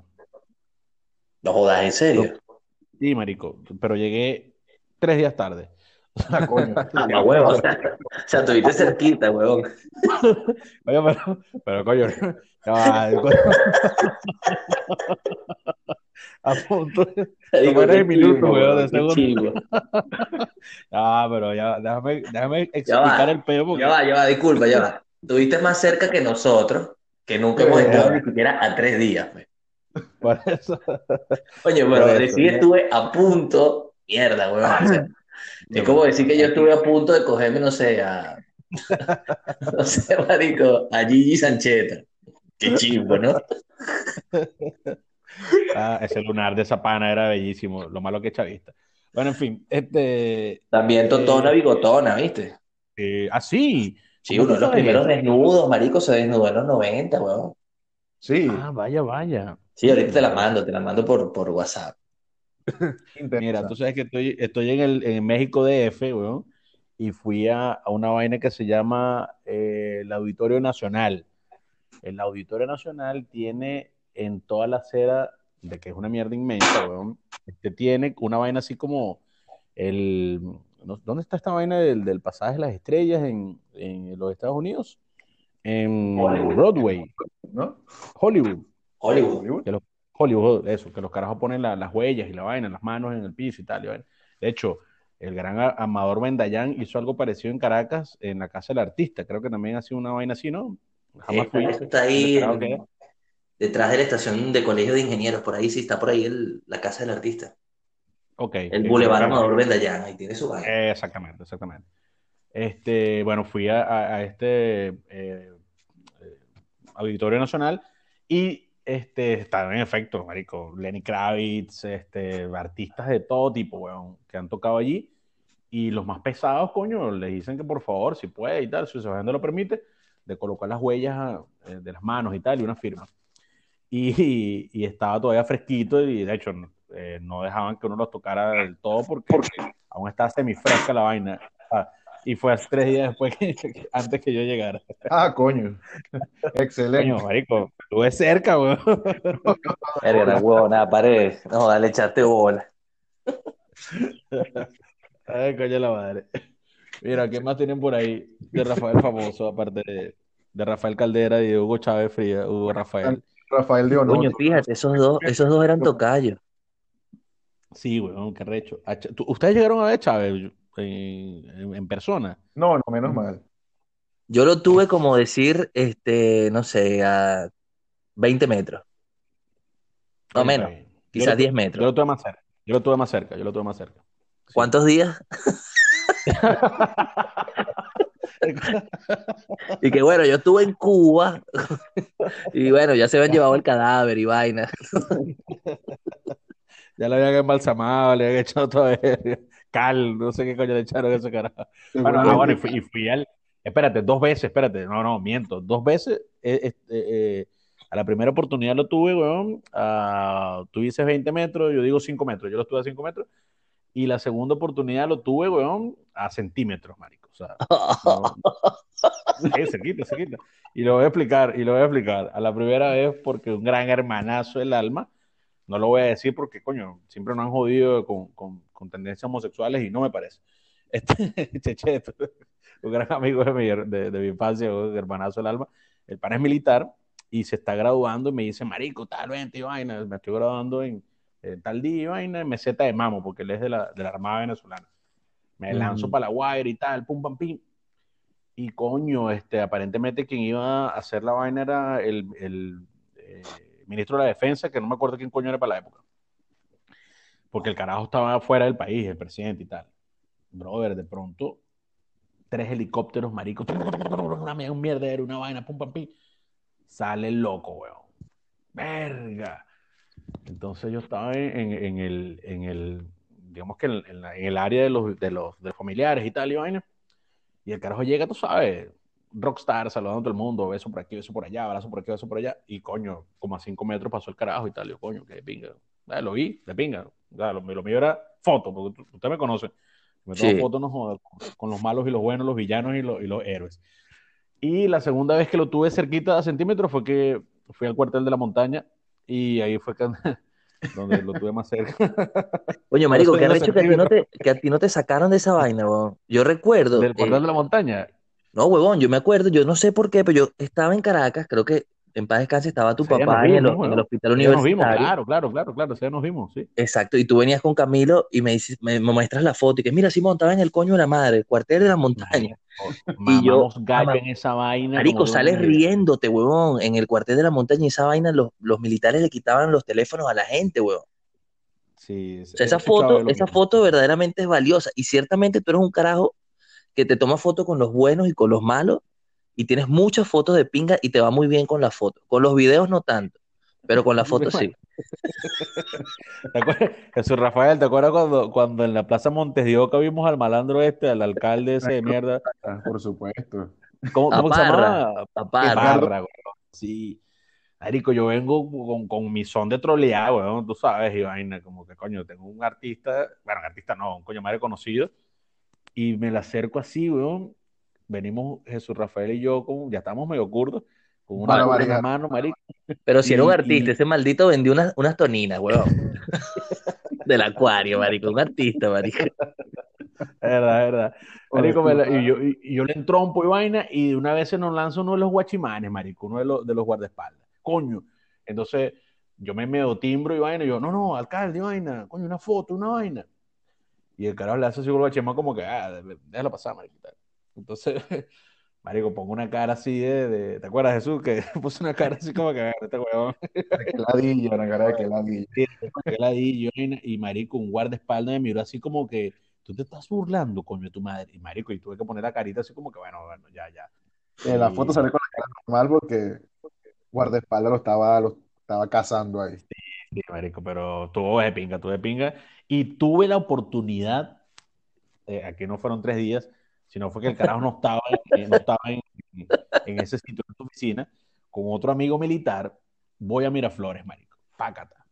No jodas, en serio. Sí, marico, pero llegué tres días tarde. Ah, coño. Ah, huevo. O sea, o sea, estuviste cerquita, huevón. Oye, pero, pero coño, ya va, coño. a punto de tomar el minuto, weón, de segundo. Ah, pero ya, déjame, déjame Ya explicar va, el pedo porque ya va, ya va, disculpa, ya va. Estuviste más cerca que nosotros, que nunca hemos ya. estado ni siquiera a tres días, pues. por eso. Coño, Por pero eso, decir estuve a punto, mierda, weón. o sea, es como decir que yo estuve a punto de cogerme, no sé, a. No sé, marico, a Gigi Sancheta. Qué chimbo, ¿no? Ah, ese lunar de esa pana era bellísimo, lo malo que es chavista. Bueno, en fin, este. También Totona Bigotona, ¿viste? eh, ah, sí. Sí, ¿Cómo uno de los primeros eso? desnudos, marico, se desnudó en los 90, weón. Sí, Ah, vaya, vaya. Sí, ahorita te la mando, te la mando por, por WhatsApp. Mira, tú sabes que estoy, estoy en, el, en México DF, weón, y fui a, a una vaina que se llama eh, el Auditorio Nacional. El Auditorio Nacional tiene en toda la acera, de que es una mierda inmensa, weón, este tiene una vaina así como el... no- ¿Dónde está esta vaina del, del pasaje de las estrellas en, en los Estados Unidos? En Broadway, ¿No? Hollywood. Hollywood. Hollywood. que los Hollywood, eso, que los carajos ponen la- las huellas y la vaina, las manos en el piso y tal. y vaina. De hecho, el gran Amador Bendayán hizo algo parecido en Caracas, en la Casa del Artista. Creo que también ha sido una vaina así, ¿no? Jamás fui. eso está ahí que- detrás de la estación de colegio de ingenieros, por ahí sí está por ahí el- la casa del artista. Ok. El Boulevard Amador Bendayán, ahí tiene su vaina. Exactamente, exactamente. Este, bueno, fui a, a- a este eh, eh, Auditorio Nacional y este, estaban en efecto, marico, Lenny Kravitz, este, artistas de todo tipo, weón, que han tocado allí. Y los más pesados, coño, les dicen que por favor, si puede y tal, si su agenda lo permite, de colocar las huellas eh, de las manos y tal, y una firma. Y, y estaba todavía fresquito y de hecho no, eh, no dejaban que uno los tocara del todo porque aún estaba semifresca la vaina. Ah, y fue hace tres días después que, antes que yo llegara. Ah, coño. Excelente. Coño, marico, estuve cerca, weón. Verga, la huevona, pared. No, dale, echate bola. Ay, coño la madre. Mira, ¿qué más tienen por ahí de Rafael famoso, aparte de, de Rafael Caldera y de Hugo Chávez Fría, Hugo Rafael? Rafael de Honor. Coño, fíjate, esos dos, esos dos eran tocayos. Sí, weón, qué recho. Ah, Ch- ¿tú- ¿Ustedes llegaron a ver Chávez en, en- persona? No, no, menos mal. Yo lo tuve como decir, este, no sé, a 20 metros. No menos. Yo quizás lo tu- 10 Yo metros. lo tuve más cerca. Yo lo tuve más cerca. Yo lo tuve más cerca. Sí. ¿Cuántos días? Y que bueno, yo estuve en Cuba y bueno, ya se habían llevado el cadáver y vaina. Ya lo habían embalsamado, le habían echado todo el cal, no sé qué coño le echaron a ese carajo. Bueno, ah, bueno, y fui, y fui al. Espérate, dos veces, espérate, no, no, miento. Dos veces, eh, este, eh, a la primera oportunidad lo tuve, weón. a- tú dices 20 metros, yo digo 5 metros, yo lo tuve a 5 metros. Y la segunda oportunidad lo tuve, weón, a centímetros, marico. O sea, no, sí, cerquita, cerquita. Y lo voy a explicar, y lo voy a explicar. A la primera vez, porque un gran hermanazo del alma, no lo voy a decir porque, coño, siempre nos han jodido con, con, con tendencias homosexuales y no me parece. Este, Checheto, un gran amigo de mi, de, de mi infancia, un hermanazo del alma, el pan es militar y se está graduando y me dice, marico, tal, vente y vaina, me estoy graduando en, en tal día y vaina, meseta de mamo, porque él es de la, de la Armada Venezolana. Me lanzo para la Guaira y tal, pum, pam, pim. Y coño, este, aparentemente quien iba a hacer la vaina era el, el eh, ministro de la Defensa, que no me acuerdo quién coño era para la época. Porque el carajo estaba fuera del país, el presidente y tal. Brother, de pronto, tres helicópteros, maricos, una, un mierdero, una vaina, pum, pam, pim. Sale el loco, weón. Verga. Entonces yo estaba en, en- en el, en el, digamos que en, la- el área de los, de los, de los familiares y tal y vaina. Y el carajo llega, tú sabes, rockstar, saludando a todo el mundo, beso por aquí, beso por allá, abrazo por aquí, beso por allá. Y coño, como a cinco metros pasó el carajo y tal. Y yo, coño, que de pinga. Ah, lo vi, de pinga. Ah, lo, lo mío era foto, porque usted me conoce. Me tomo Sí. fotos no joda, con los malos y los buenos, los villanos y los, y los héroes. Y la segunda vez que lo tuve cerquita a centímetros fue que fui al cuartel de la montaña y ahí fue que donde lo tuve más cerca. Oye, marico, qué digo arrecho que a ti no te, que a ti no te sacaron de esa vaina, weón. Yo recuerdo, Del eh, portal de la montaña. no, huevón, yo me acuerdo, yo no sé por qué, pero yo estaba en Caracas, creo que en paz descanse estaba tu Sí, papá en el, vimos, en el hospital Ya nos vimos, universitario. claro, claro, claro, claro, ya nos vimos, sí. Exacto, y tú venías con Camilo y me dices, me, me muestras la foto y que mira, Simón, estaba en el coño de la madre, el cuartel de la montaña. Y yo, mamá, en esa vaina. Marico, no sales riéndote, huevón, en el cuartel de la montaña y esa vaina los, los militares le quitaban los teléfonos a la gente, huevón. Sí, O sea, esa foto, esa mismo. foto verdaderamente es valiosa. Y ciertamente tú eres un carajo que te toma fotos con los buenos y con los malos, y tienes muchas fotos de pinga y te va muy bien con las fotos. Con los videos no tanto, pero con las fotos sí. ¿Te acuerdas? Jesús Rafael, ¿te acuerdas cuando, cuando en la Plaza Montes de Oca vimos al malandro este, al alcalde ese de mierda? Ah, Por supuesto. ¿Cómo, cómo se Parra, llamaba? a Parra. Parra, weón. Sí. Marico, yo vengo con, con mi son de trolear, weón, tú sabes, y vaina, como que coño, tengo un artista, bueno, un artista no, un coño madre conocido, y me la acerco así, weón. Venimos Jesús Rafael y yo, con, ya estamos medio curdos, con una copa en la mano, marico. Pero si era un artista, y- ese maldito vendió unas, unas toninas, huevón. Del acuario, marico, un artista, marico. Es verdad, es verdad. Marico, me la- y, yo, y- yo le entrompo y vaina, y de una vez se nos lanza uno de los guachimanes, marico, uno de los, de los guardaespaldas. Coño. Entonces, yo me medio timbro y vaina, y yo, no, no, alcalde, vaina, coño, una foto, una vaina. Y el carajo le hace así con el guachimán como que, ah, déjala pasar, marico. tal. Entonces, marico, pongo una cara así de, de- ¿te acuerdas, Jesús? Que puse una cara así como que, "Ah, este huevón. Qué ladilla, la cara de ladilla. que ladillo, y marico, un guardaespaldas me miró así como que, tú te estás burlando, coño, de tu madre. Y marico, y tuve que poner la carita así como que, bueno, bueno, ya, ya. En la Y- foto sale con la cara normal porque guardaespaldas lo estaba, lo estaba cazando ahí. Sí, marico, pero tuvo de pinga, tuve de pinga. Y tuve la oportunidad, eh, aquí no fueron tres días, sino fue que el carajo no estaba, en- no estaba en, en ese sitio, en su oficina, con otro amigo militar, voy a Miraflores, marico, pácata.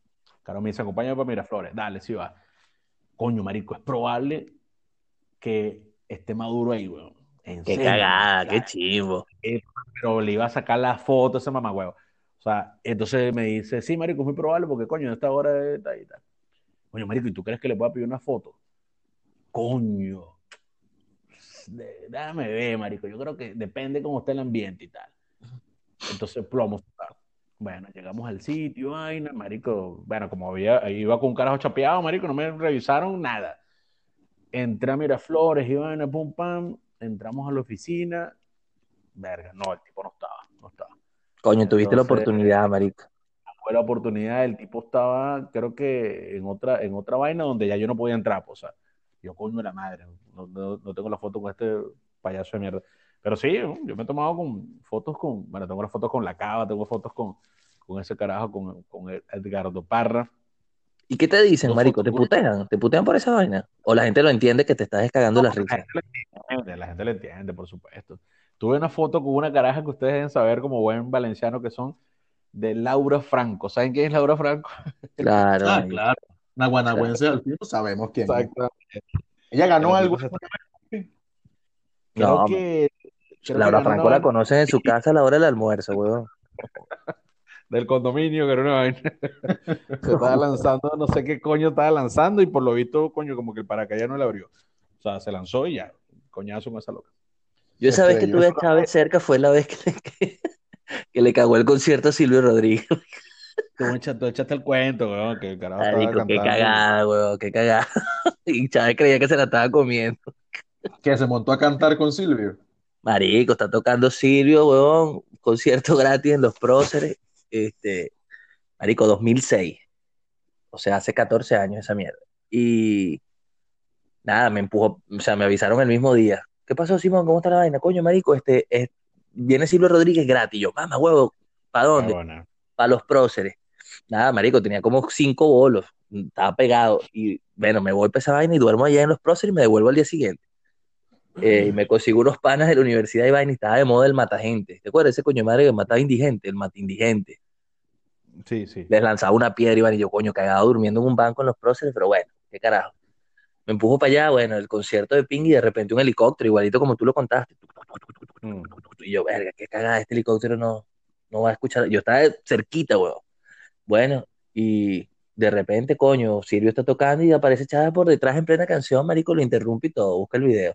Caro me dice, acompáñame para Miraflores, dale, sí va. Coño, marico, es probable que esté Maduro ahí, weón. En Qué serio, cagada, qué chivo. pero le iba a sacar la foto a ese mamagüevo. O sea, entonces me dice, sí, marico, es muy probable porque, coño, en esta hora está y tal. Coño, marico, ¿y tú crees que le pueda pedir una foto? Coño. De- Déjame ver, marico. Yo creo que depende cómo esté el ambiente y tal. Entonces, plomo. Bueno, llegamos al sitio, vaina, marico. Bueno, como había, iba con un carajo chapeado, marico, no me revisaron nada. Entré a Miraflores y vaina, pum, pam. Entramos a la oficina. Verga, no, el tipo no estaba, no estaba. Coño, tuviste la Entonces, oportunidad, marico. fue la oportunidad, el tipo estaba, creo que en otra, en otra vaina donde ya yo no podía entrar, pues, o sea, yo coño de la madre, no, no- no tengo la foto con este payaso de mierda. Pero sí, yo me he tomado con fotos con, bueno, tengo las fotos con la cava, tengo fotos con, con ese carajo, con, con Edgardo Parra. ¿Y qué te dicen, marico? ¿Te putean? ¿Te putean por esa vaina? ¿O la gente lo entiende que te estás descagando la La risa? gente lo entiende, la gente lo entiende, por supuesto. Tuve una foto con una caraja que ustedes deben saber como buen valenciano que son, de Laura Franco. ¿Saben quién es Laura Franco? Claro, Ah, claro. Una guanagüense al fin, sabemos quién es. Exacto. Ella ganó algo. No, Creo man. que, creo que Laura una Franco la vaina conocen en su casa a la hora del almuerzo, weón. del condominio, que era una vaina. Se estaba lanzando, no sé qué coño estaba lanzando, y por lo visto, coño, como que el paracaídas no le abrió. O sea, se lanzó y ya, coñazo con esa loca. Yo esa vez que Estrelló. tuve a Chávez cerca fue la vez que le, que, que le cagó el concierto a Silvio Rodríguez. Tú echaste, tú echaste el cuento, weón, que el carajo estaba qué cagada, weón, qué cagada. Y Chávez creía que se la estaba comiendo. Que se montó a cantar con Silvio. Marico, está tocando Silvio, weón, concierto gratis en los próceres. Este, Marico, 2006. O sea, hace 14 años esa mierda. Y nada, me empujó, o sea, me avisaron el mismo día. ¿Qué pasó, Simón? ¿Cómo está la vaina? Coño, Marico, este, es- viene Silvio Rodríguez gratis. Yo, mamá, huevo, ¿para Ah, dónde? bueno. Para los próceres. Nada, Marico, tenía como cinco bolos. Estaba pegado. Y bueno, me voy para esa vaina y duermo allá en los próceres y me devuelvo al día siguiente. Eh, y me consigo unos panas de la universidad y vaina y estaba de moda el matagente. ¿Te acuerdas ese coño madre que mataba indigente? El mata indigente. Sí, sí. Les lanzaba una piedra y iban y yo, coño, cagado durmiendo en un banco en los próceres, pero bueno, qué carajo. Me empujo para allá, bueno, el concierto de Ping y de repente un helicóptero, igualito como tú lo contaste. Mm. Y yo, verga, qué cagada, este helicóptero no, no va a escuchar. Yo estaba cerquita, weón. Bueno, y de repente, coño, Silvio está tocando y aparece Chávez por detrás en plena canción, marico, lo interrumpe y todo, busca el video.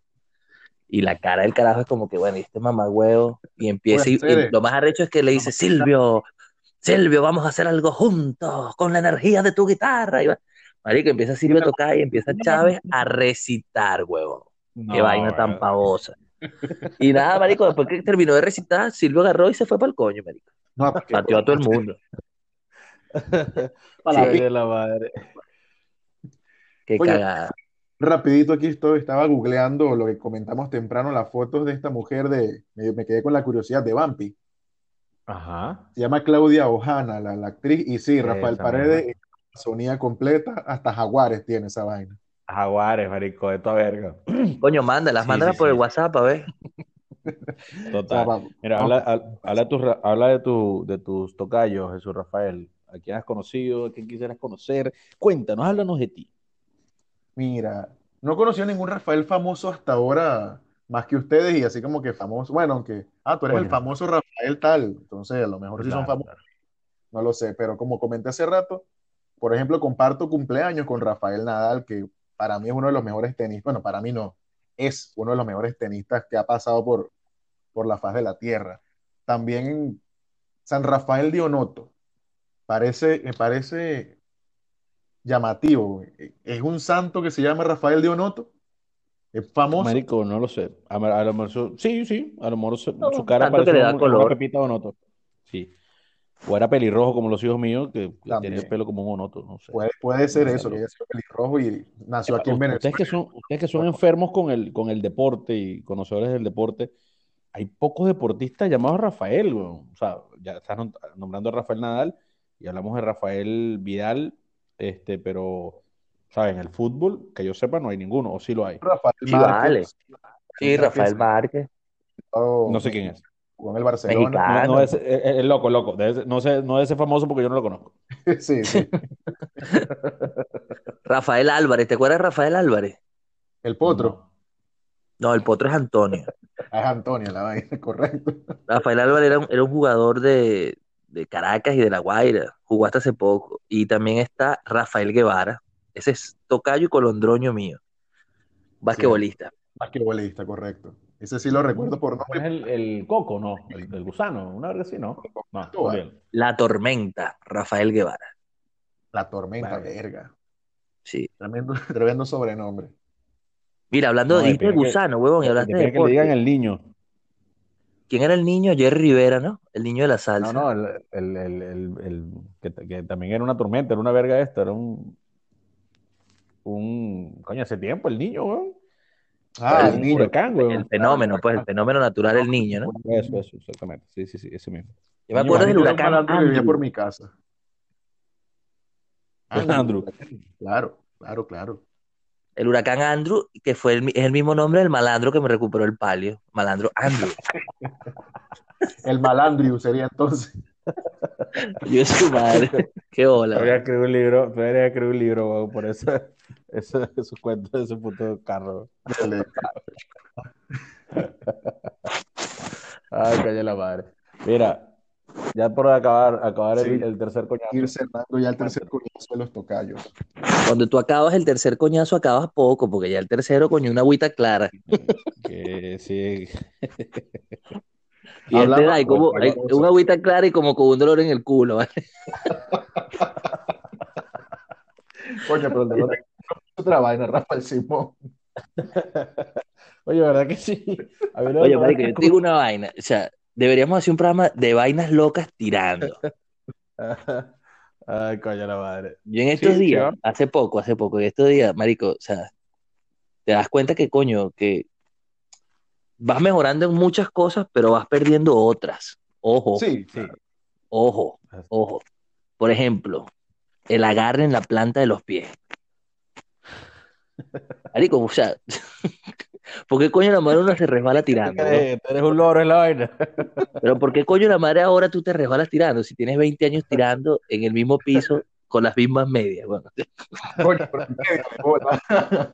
Y la cara del carajo es como que, bueno, este mamá huevo, y empieza, y, lo más arrecho es que le dice, Silvio, Silvio, vamos a hacer algo juntos, con la energía de tu guitarra. Y va- marico, empieza Silvio a tocar y empieza Chávez a recitar, huevo. Qué vaina tan pavosa. Y nada, marico, después que terminó de recitar, Silvio agarró y se fue para el coño, marico. No, porque- Pateó a todo el mundo. Para Sí, la madre. Qué Oye, cagada. Rapidito aquí estoy, estaba googleando lo que comentamos temprano, las fotos de esta mujer de, me, me quedé con la curiosidad de Vampi. Ajá. Se llama Claudia Ojana, la, la actriz, y sí, Rafael Esa Paredes, sonía completa, hasta Jaguares tiene esa vaina. Jaguares, marico, de toda verga. Coño, mándalas, Sí, mándalas sí, por el. WhatsApp, a ver. Total. Mira, habla, hab- habla, de tus ra- habla de, tu, de tus tocayos, Jesús Rafael. ¿A quién has conocido? ¿A quién quisieras conocer? Cuéntanos, háblanos de ti. Mira, no conocí a ningún Rafael famoso hasta ahora, más que ustedes, y así como que famoso. Bueno, aunque, ah, tú eres el famoso Rafael tal, entonces a lo mejor sí son Claro, famosos, no lo sé, pero como comenté hace rato, por ejemplo, comparto cumpleaños con Rafael Nadal, que para mí es uno de los mejores tenistas, bueno, para mí no, es uno de los mejores tenistas que ha pasado por, por la faz de la tierra. También San Rafael de Onoto, parece, me parece llamativo. Es un santo que se llama Rafael de Onoto, es famoso. Marico, no lo sé. A, a lo mejor su- sí, sí, a lo mejor su, No, su cara tanto que parece le da una color. pepita de onoto. Sí. O era pelirrojo como los hijos míos, que tiene el pelo como un onoto, no sé. Puede, puede ser No eso, que haya sido pelirrojo y nació aquí en Ustedes Venezuela. que son, ustedes que son enfermos con el, con el deporte y conocedores del deporte, hay pocos deportistas llamados Rafael. O sea, ya estás nom- nombrando a Rafael Nadal y hablamos de Rafael Vidal, este, pero, ¿sabes? En el fútbol, que yo sepa, no hay ninguno, o sí lo hay. Rafael Sí, Márquez, vale. Sí, Rafael Márquez. No sé quién es. Jugó en el Barcelona. Mexicano. No, no es, es- es loco, loco. Debe ser- no sé, no es ese famoso porque yo no lo conozco. Sí, sí. Rafael Álvarez, ¿te acuerdas de Rafael Álvarez? El Potro. No, el potro es Antonio. Ah, Es Antonio, la vaina, correcto. Rafael Álvarez era un, era un jugador de, de Caracas y de La Guaira. Jugó hasta hace poco. Y también está Rafael Guevara. Ese es tocayo y colondroño mío. Basquetbolista. Basquetbolista, correcto. Ese sí lo recuerdo por ¿No es nombre. el, el coco, no? El, el gusano, una verga así, ¿no? No, olvídalo. La Tormenta, Rafael Guevara. La tormenta, Vale. verga. Sí. Tremendo, tremendo sobrenombre. Mira, hablando No, de que- gusano, huevón, y hablaste de Depende que le digan el niño. ¿Quién era el niño? Jerry Rivera, ¿no? El niño de la salsa. No, no, el, el, el, el- el- que, que también era una tormenta, era una verga esto, era un, un, coño, hace tiempo el niño, weón. Ah, el niño. huracán, weón. El fenómeno, pues, el fenómeno natural del niño, ¿no? Eso, eso, exactamente. Sí, sí, sí, ese mismo. Yo me acuerdo del huracán que vivía Andrew. por mi casa. Andrew. Claro, claro, claro. El huracán Andrew, que fue el, es el mismo nombre del malandro que me recuperó el palio. Malandro Andrew. El malandriu sería entonces. Yo su madre. Qué hola. Debería escribir un libro, debería escribir un libro, por eso, eso, esos cuentos de ese puto carro. Ay, calle la madre. Mira, ya por acabar, acabar el, Sí. el tercer coñazo. Ir cerrando ya el tercer coñazo de los tocayos. Cuando tú acabas el tercer coñazo, acabas poco, porque ya el tercero, coño, una agüita clara. Que sí. Y este Hablando- hay como hay una agüita clara y como con un dolor en el culo, ¿vale? Coño, pero el dolor de otra vaina, Rafael Simón. Oye, ¿verdad que sí? A lo Oye, marico, yo te digo una vaina. O sea, deberíamos hacer un programa de vainas locas tirando. Ay, coño la madre. Yo en estos Sí, días, hace poco, hace poco, en estos días, marico, o sea, te das cuenta que, coño, que vas mejorando en muchas cosas, pero vas perdiendo otras. Ojo, Sí, Sí. ojo, ojo. Por ejemplo, el agarre en la planta de los pies. Marico, o sea, ¿por qué coño la madre uno se resbala tirando? no? Eres, eres un loro en la vaina. Pero ¿por qué coño la madre ahora tú te resbalas tirando? Si tienes 20 años tirando en el mismo piso con las mismas medias. Bueno, coño, pero en medio de bola.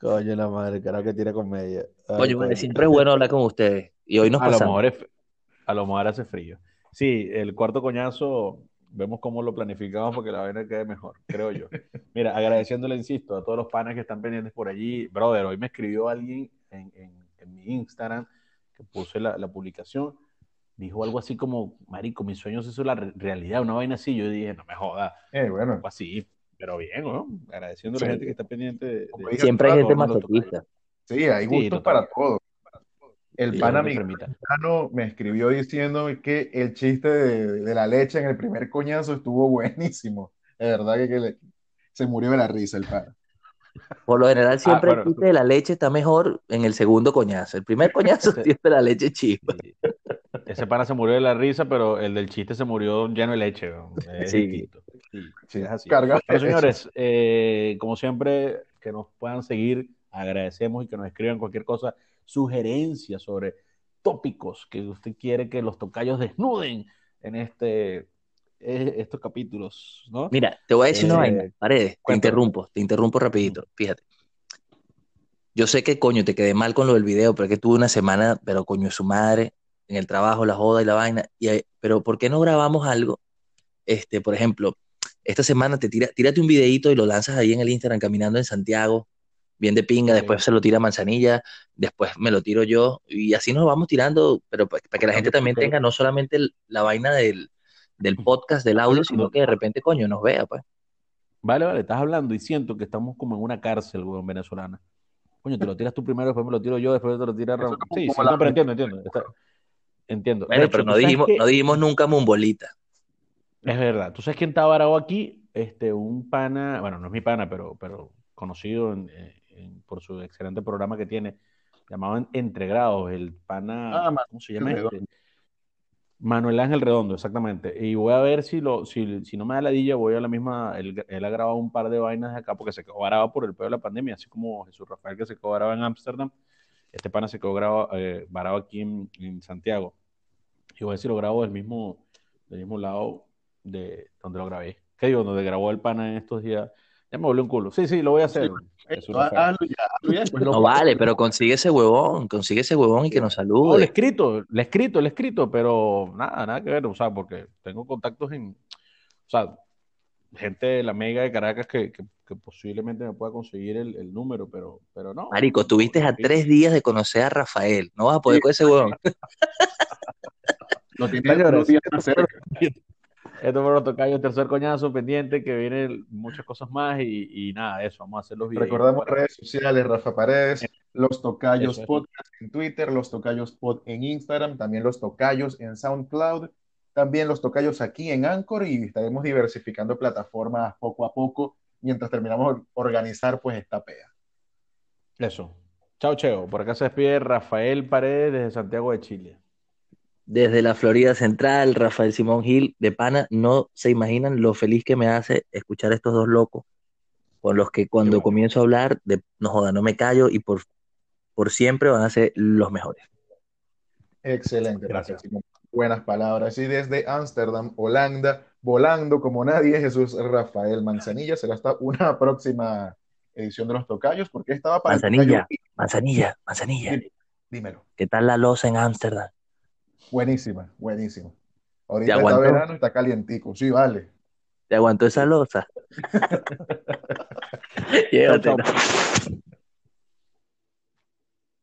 Coño, la madre, carajo que tira comedia. Ay, Coño, siempre es bueno hablar con ustedes. Y hoy nos A lo mejor es- a lo mejor hace frío. Sí, el cuarto coñazo, vemos cómo lo planificamos porque la vaina quede mejor, creo yo. Mira, agradeciéndole, insisto, a todos los panes que están pendientes por allí. Brother, hoy me escribió alguien en, en- en mi Instagram que puse la, la publicación. Dijo algo así como, Marico, mis sueños se hizo la re- realidad, una vaina así. Yo dije, no me jodas, Eh, bueno, algo así, pero bien, ¿no? Agradeciéndole a Sí. la gente que está pendiente de, de- Siempre hay gente masoquista. sí, hay gustos para todo. El pana. Cano me escribió diciendo que el chiste de, de la leche en el primer coñazo estuvo buenísimo. De verdad que, que le- se murió de la risa el pana. Por lo general, siempre Ah, bueno. el chiste de la leche está mejor en el segundo coñazo. El primer coñazo siempre la leche chispa. Sí. Ese pana se murió de la risa, pero el del chiste se murió lleno de leche. weón. Es Sí. distinto. Sí, Sí, es así. carga eso. señores, eh, como siempre, que nos puedan seguir, agradecemos y que nos escriban cualquier cosa, sugerencias sobre tópicos que usted quiere que los tocayos desnuden en este, eh, estos capítulos, ¿no? Mira, te voy a decir una Eh, vaina, Paredes, te interrumpo, te interrumpo rapidito, fíjate. Yo sé que, coño, te quedé mal con lo del video, pero es que tuve una semana, pero coño, su madre, en el trabajo, la joda y la vaina, y, eh, pero ¿por qué no grabamos algo? Este, por ejemplo, esta semana te tira, tírate un videito y lo lanzas ahí en el Instagram caminando en Santiago, bien de pinga, después se lo tira Manzanilla, después me lo tiro yo, y así nos vamos tirando, pero pa- para que la gente también tenga no solamente el- la vaina del, del podcast, del audio, sino que de repente, coño, nos vea, pues. Vale, vale, estás hablando y siento que estamos como en una cárcel, weón, venezolana. Coño, te lo tiras tú primero, después me lo tiro yo, después te lo tira como- Sí, sí, no, pero entiendo, entiendo. Está- Entiendo. Bueno, hecho, pero ¿tú no dijimos, qué? no dijimos nunca mumbolita. Es verdad. ¿Tú sabes quién está varado aquí? Este, un pana, bueno, no es mi pana, pero, pero conocido en- en- por su excelente programa que tiene, llamado En- Entre Grados, el pana, Ah, ¿cómo se llama este? Manuel Ángel Redondo, exactamente. Y voy a ver si lo, si, si no me da ladilla, voy a la misma, él, él ha grabado un par de vainas de acá porque se quedó por el pedo de la pandemia, así como Jesús Rafael que se quedó en Ámsterdam. Este pana se quedó grabado, eh, varado aquí en, en Santiago. Y voy a ver si lo grabo del mismo, del mismo lado de donde lo grabé. ¿Qué digo? Donde grabó el pana en estos días. Ya me volvió un culo. Sí, sí, lo voy a hacer. Jesús Rafael. hazlo ya, hazlo ya, después lo No vale, pero consigue ese huevón, consigue ese huevón y que nos No, le he salude. escrito, le he escrito, le he escrito, pero nada, nada que ver, o sea, porque tengo contactos en, o sea, gente de la mega de Caracas que, que- que posiblemente me pueda conseguir el, el número, pero, pero no. Marico, estuviste a tres días de conocer a Rafael. No vas a poder Sí. con ese huevón. Lo tienes lo. Esto fue los tocayos, tercer coñazo pendiente, que vienen muchas cosas más y, y nada, eso, vamos a hacer los videos. Recordamos redes sociales, Rafa Paredes, Los Tocayos es. Podcast en Twitter, Los Tocayos Pod en Instagram, también Los Tocayos en SoundCloud, también Los Tocayos aquí en Anchor y estaremos diversificando plataformas poco a poco mientras terminamos de organizar pues esta pea. Eso. Chao, Cheo. Por acá se despide Rafael Paredes desde Santiago de Chile. Desde la Florida Central, Rafael Simón Gil, de pana, no se imaginan lo feliz que me hace escuchar a estos dos locos, con los que cuando bueno. comienzo a hablar, de, no joda, no me callo y por, por siempre van a ser los mejores. Excelente, Gracias. Buenas palabras. Y desde Ámsterdam, Holanda, volando como nadie, Jesús Rafael Manzanilla. Será hasta una próxima edición de Los Tocayos, porque estaba para Manzanilla. Manzanilla, manzanilla, Dímelo. ¿qué tal la loza en Ámsterdam? Buenísima, buenísima. ¿Te Ahorita está verano, está calientico. Sí, vale. ¿Te aguantó esa? Chao, Llévatela.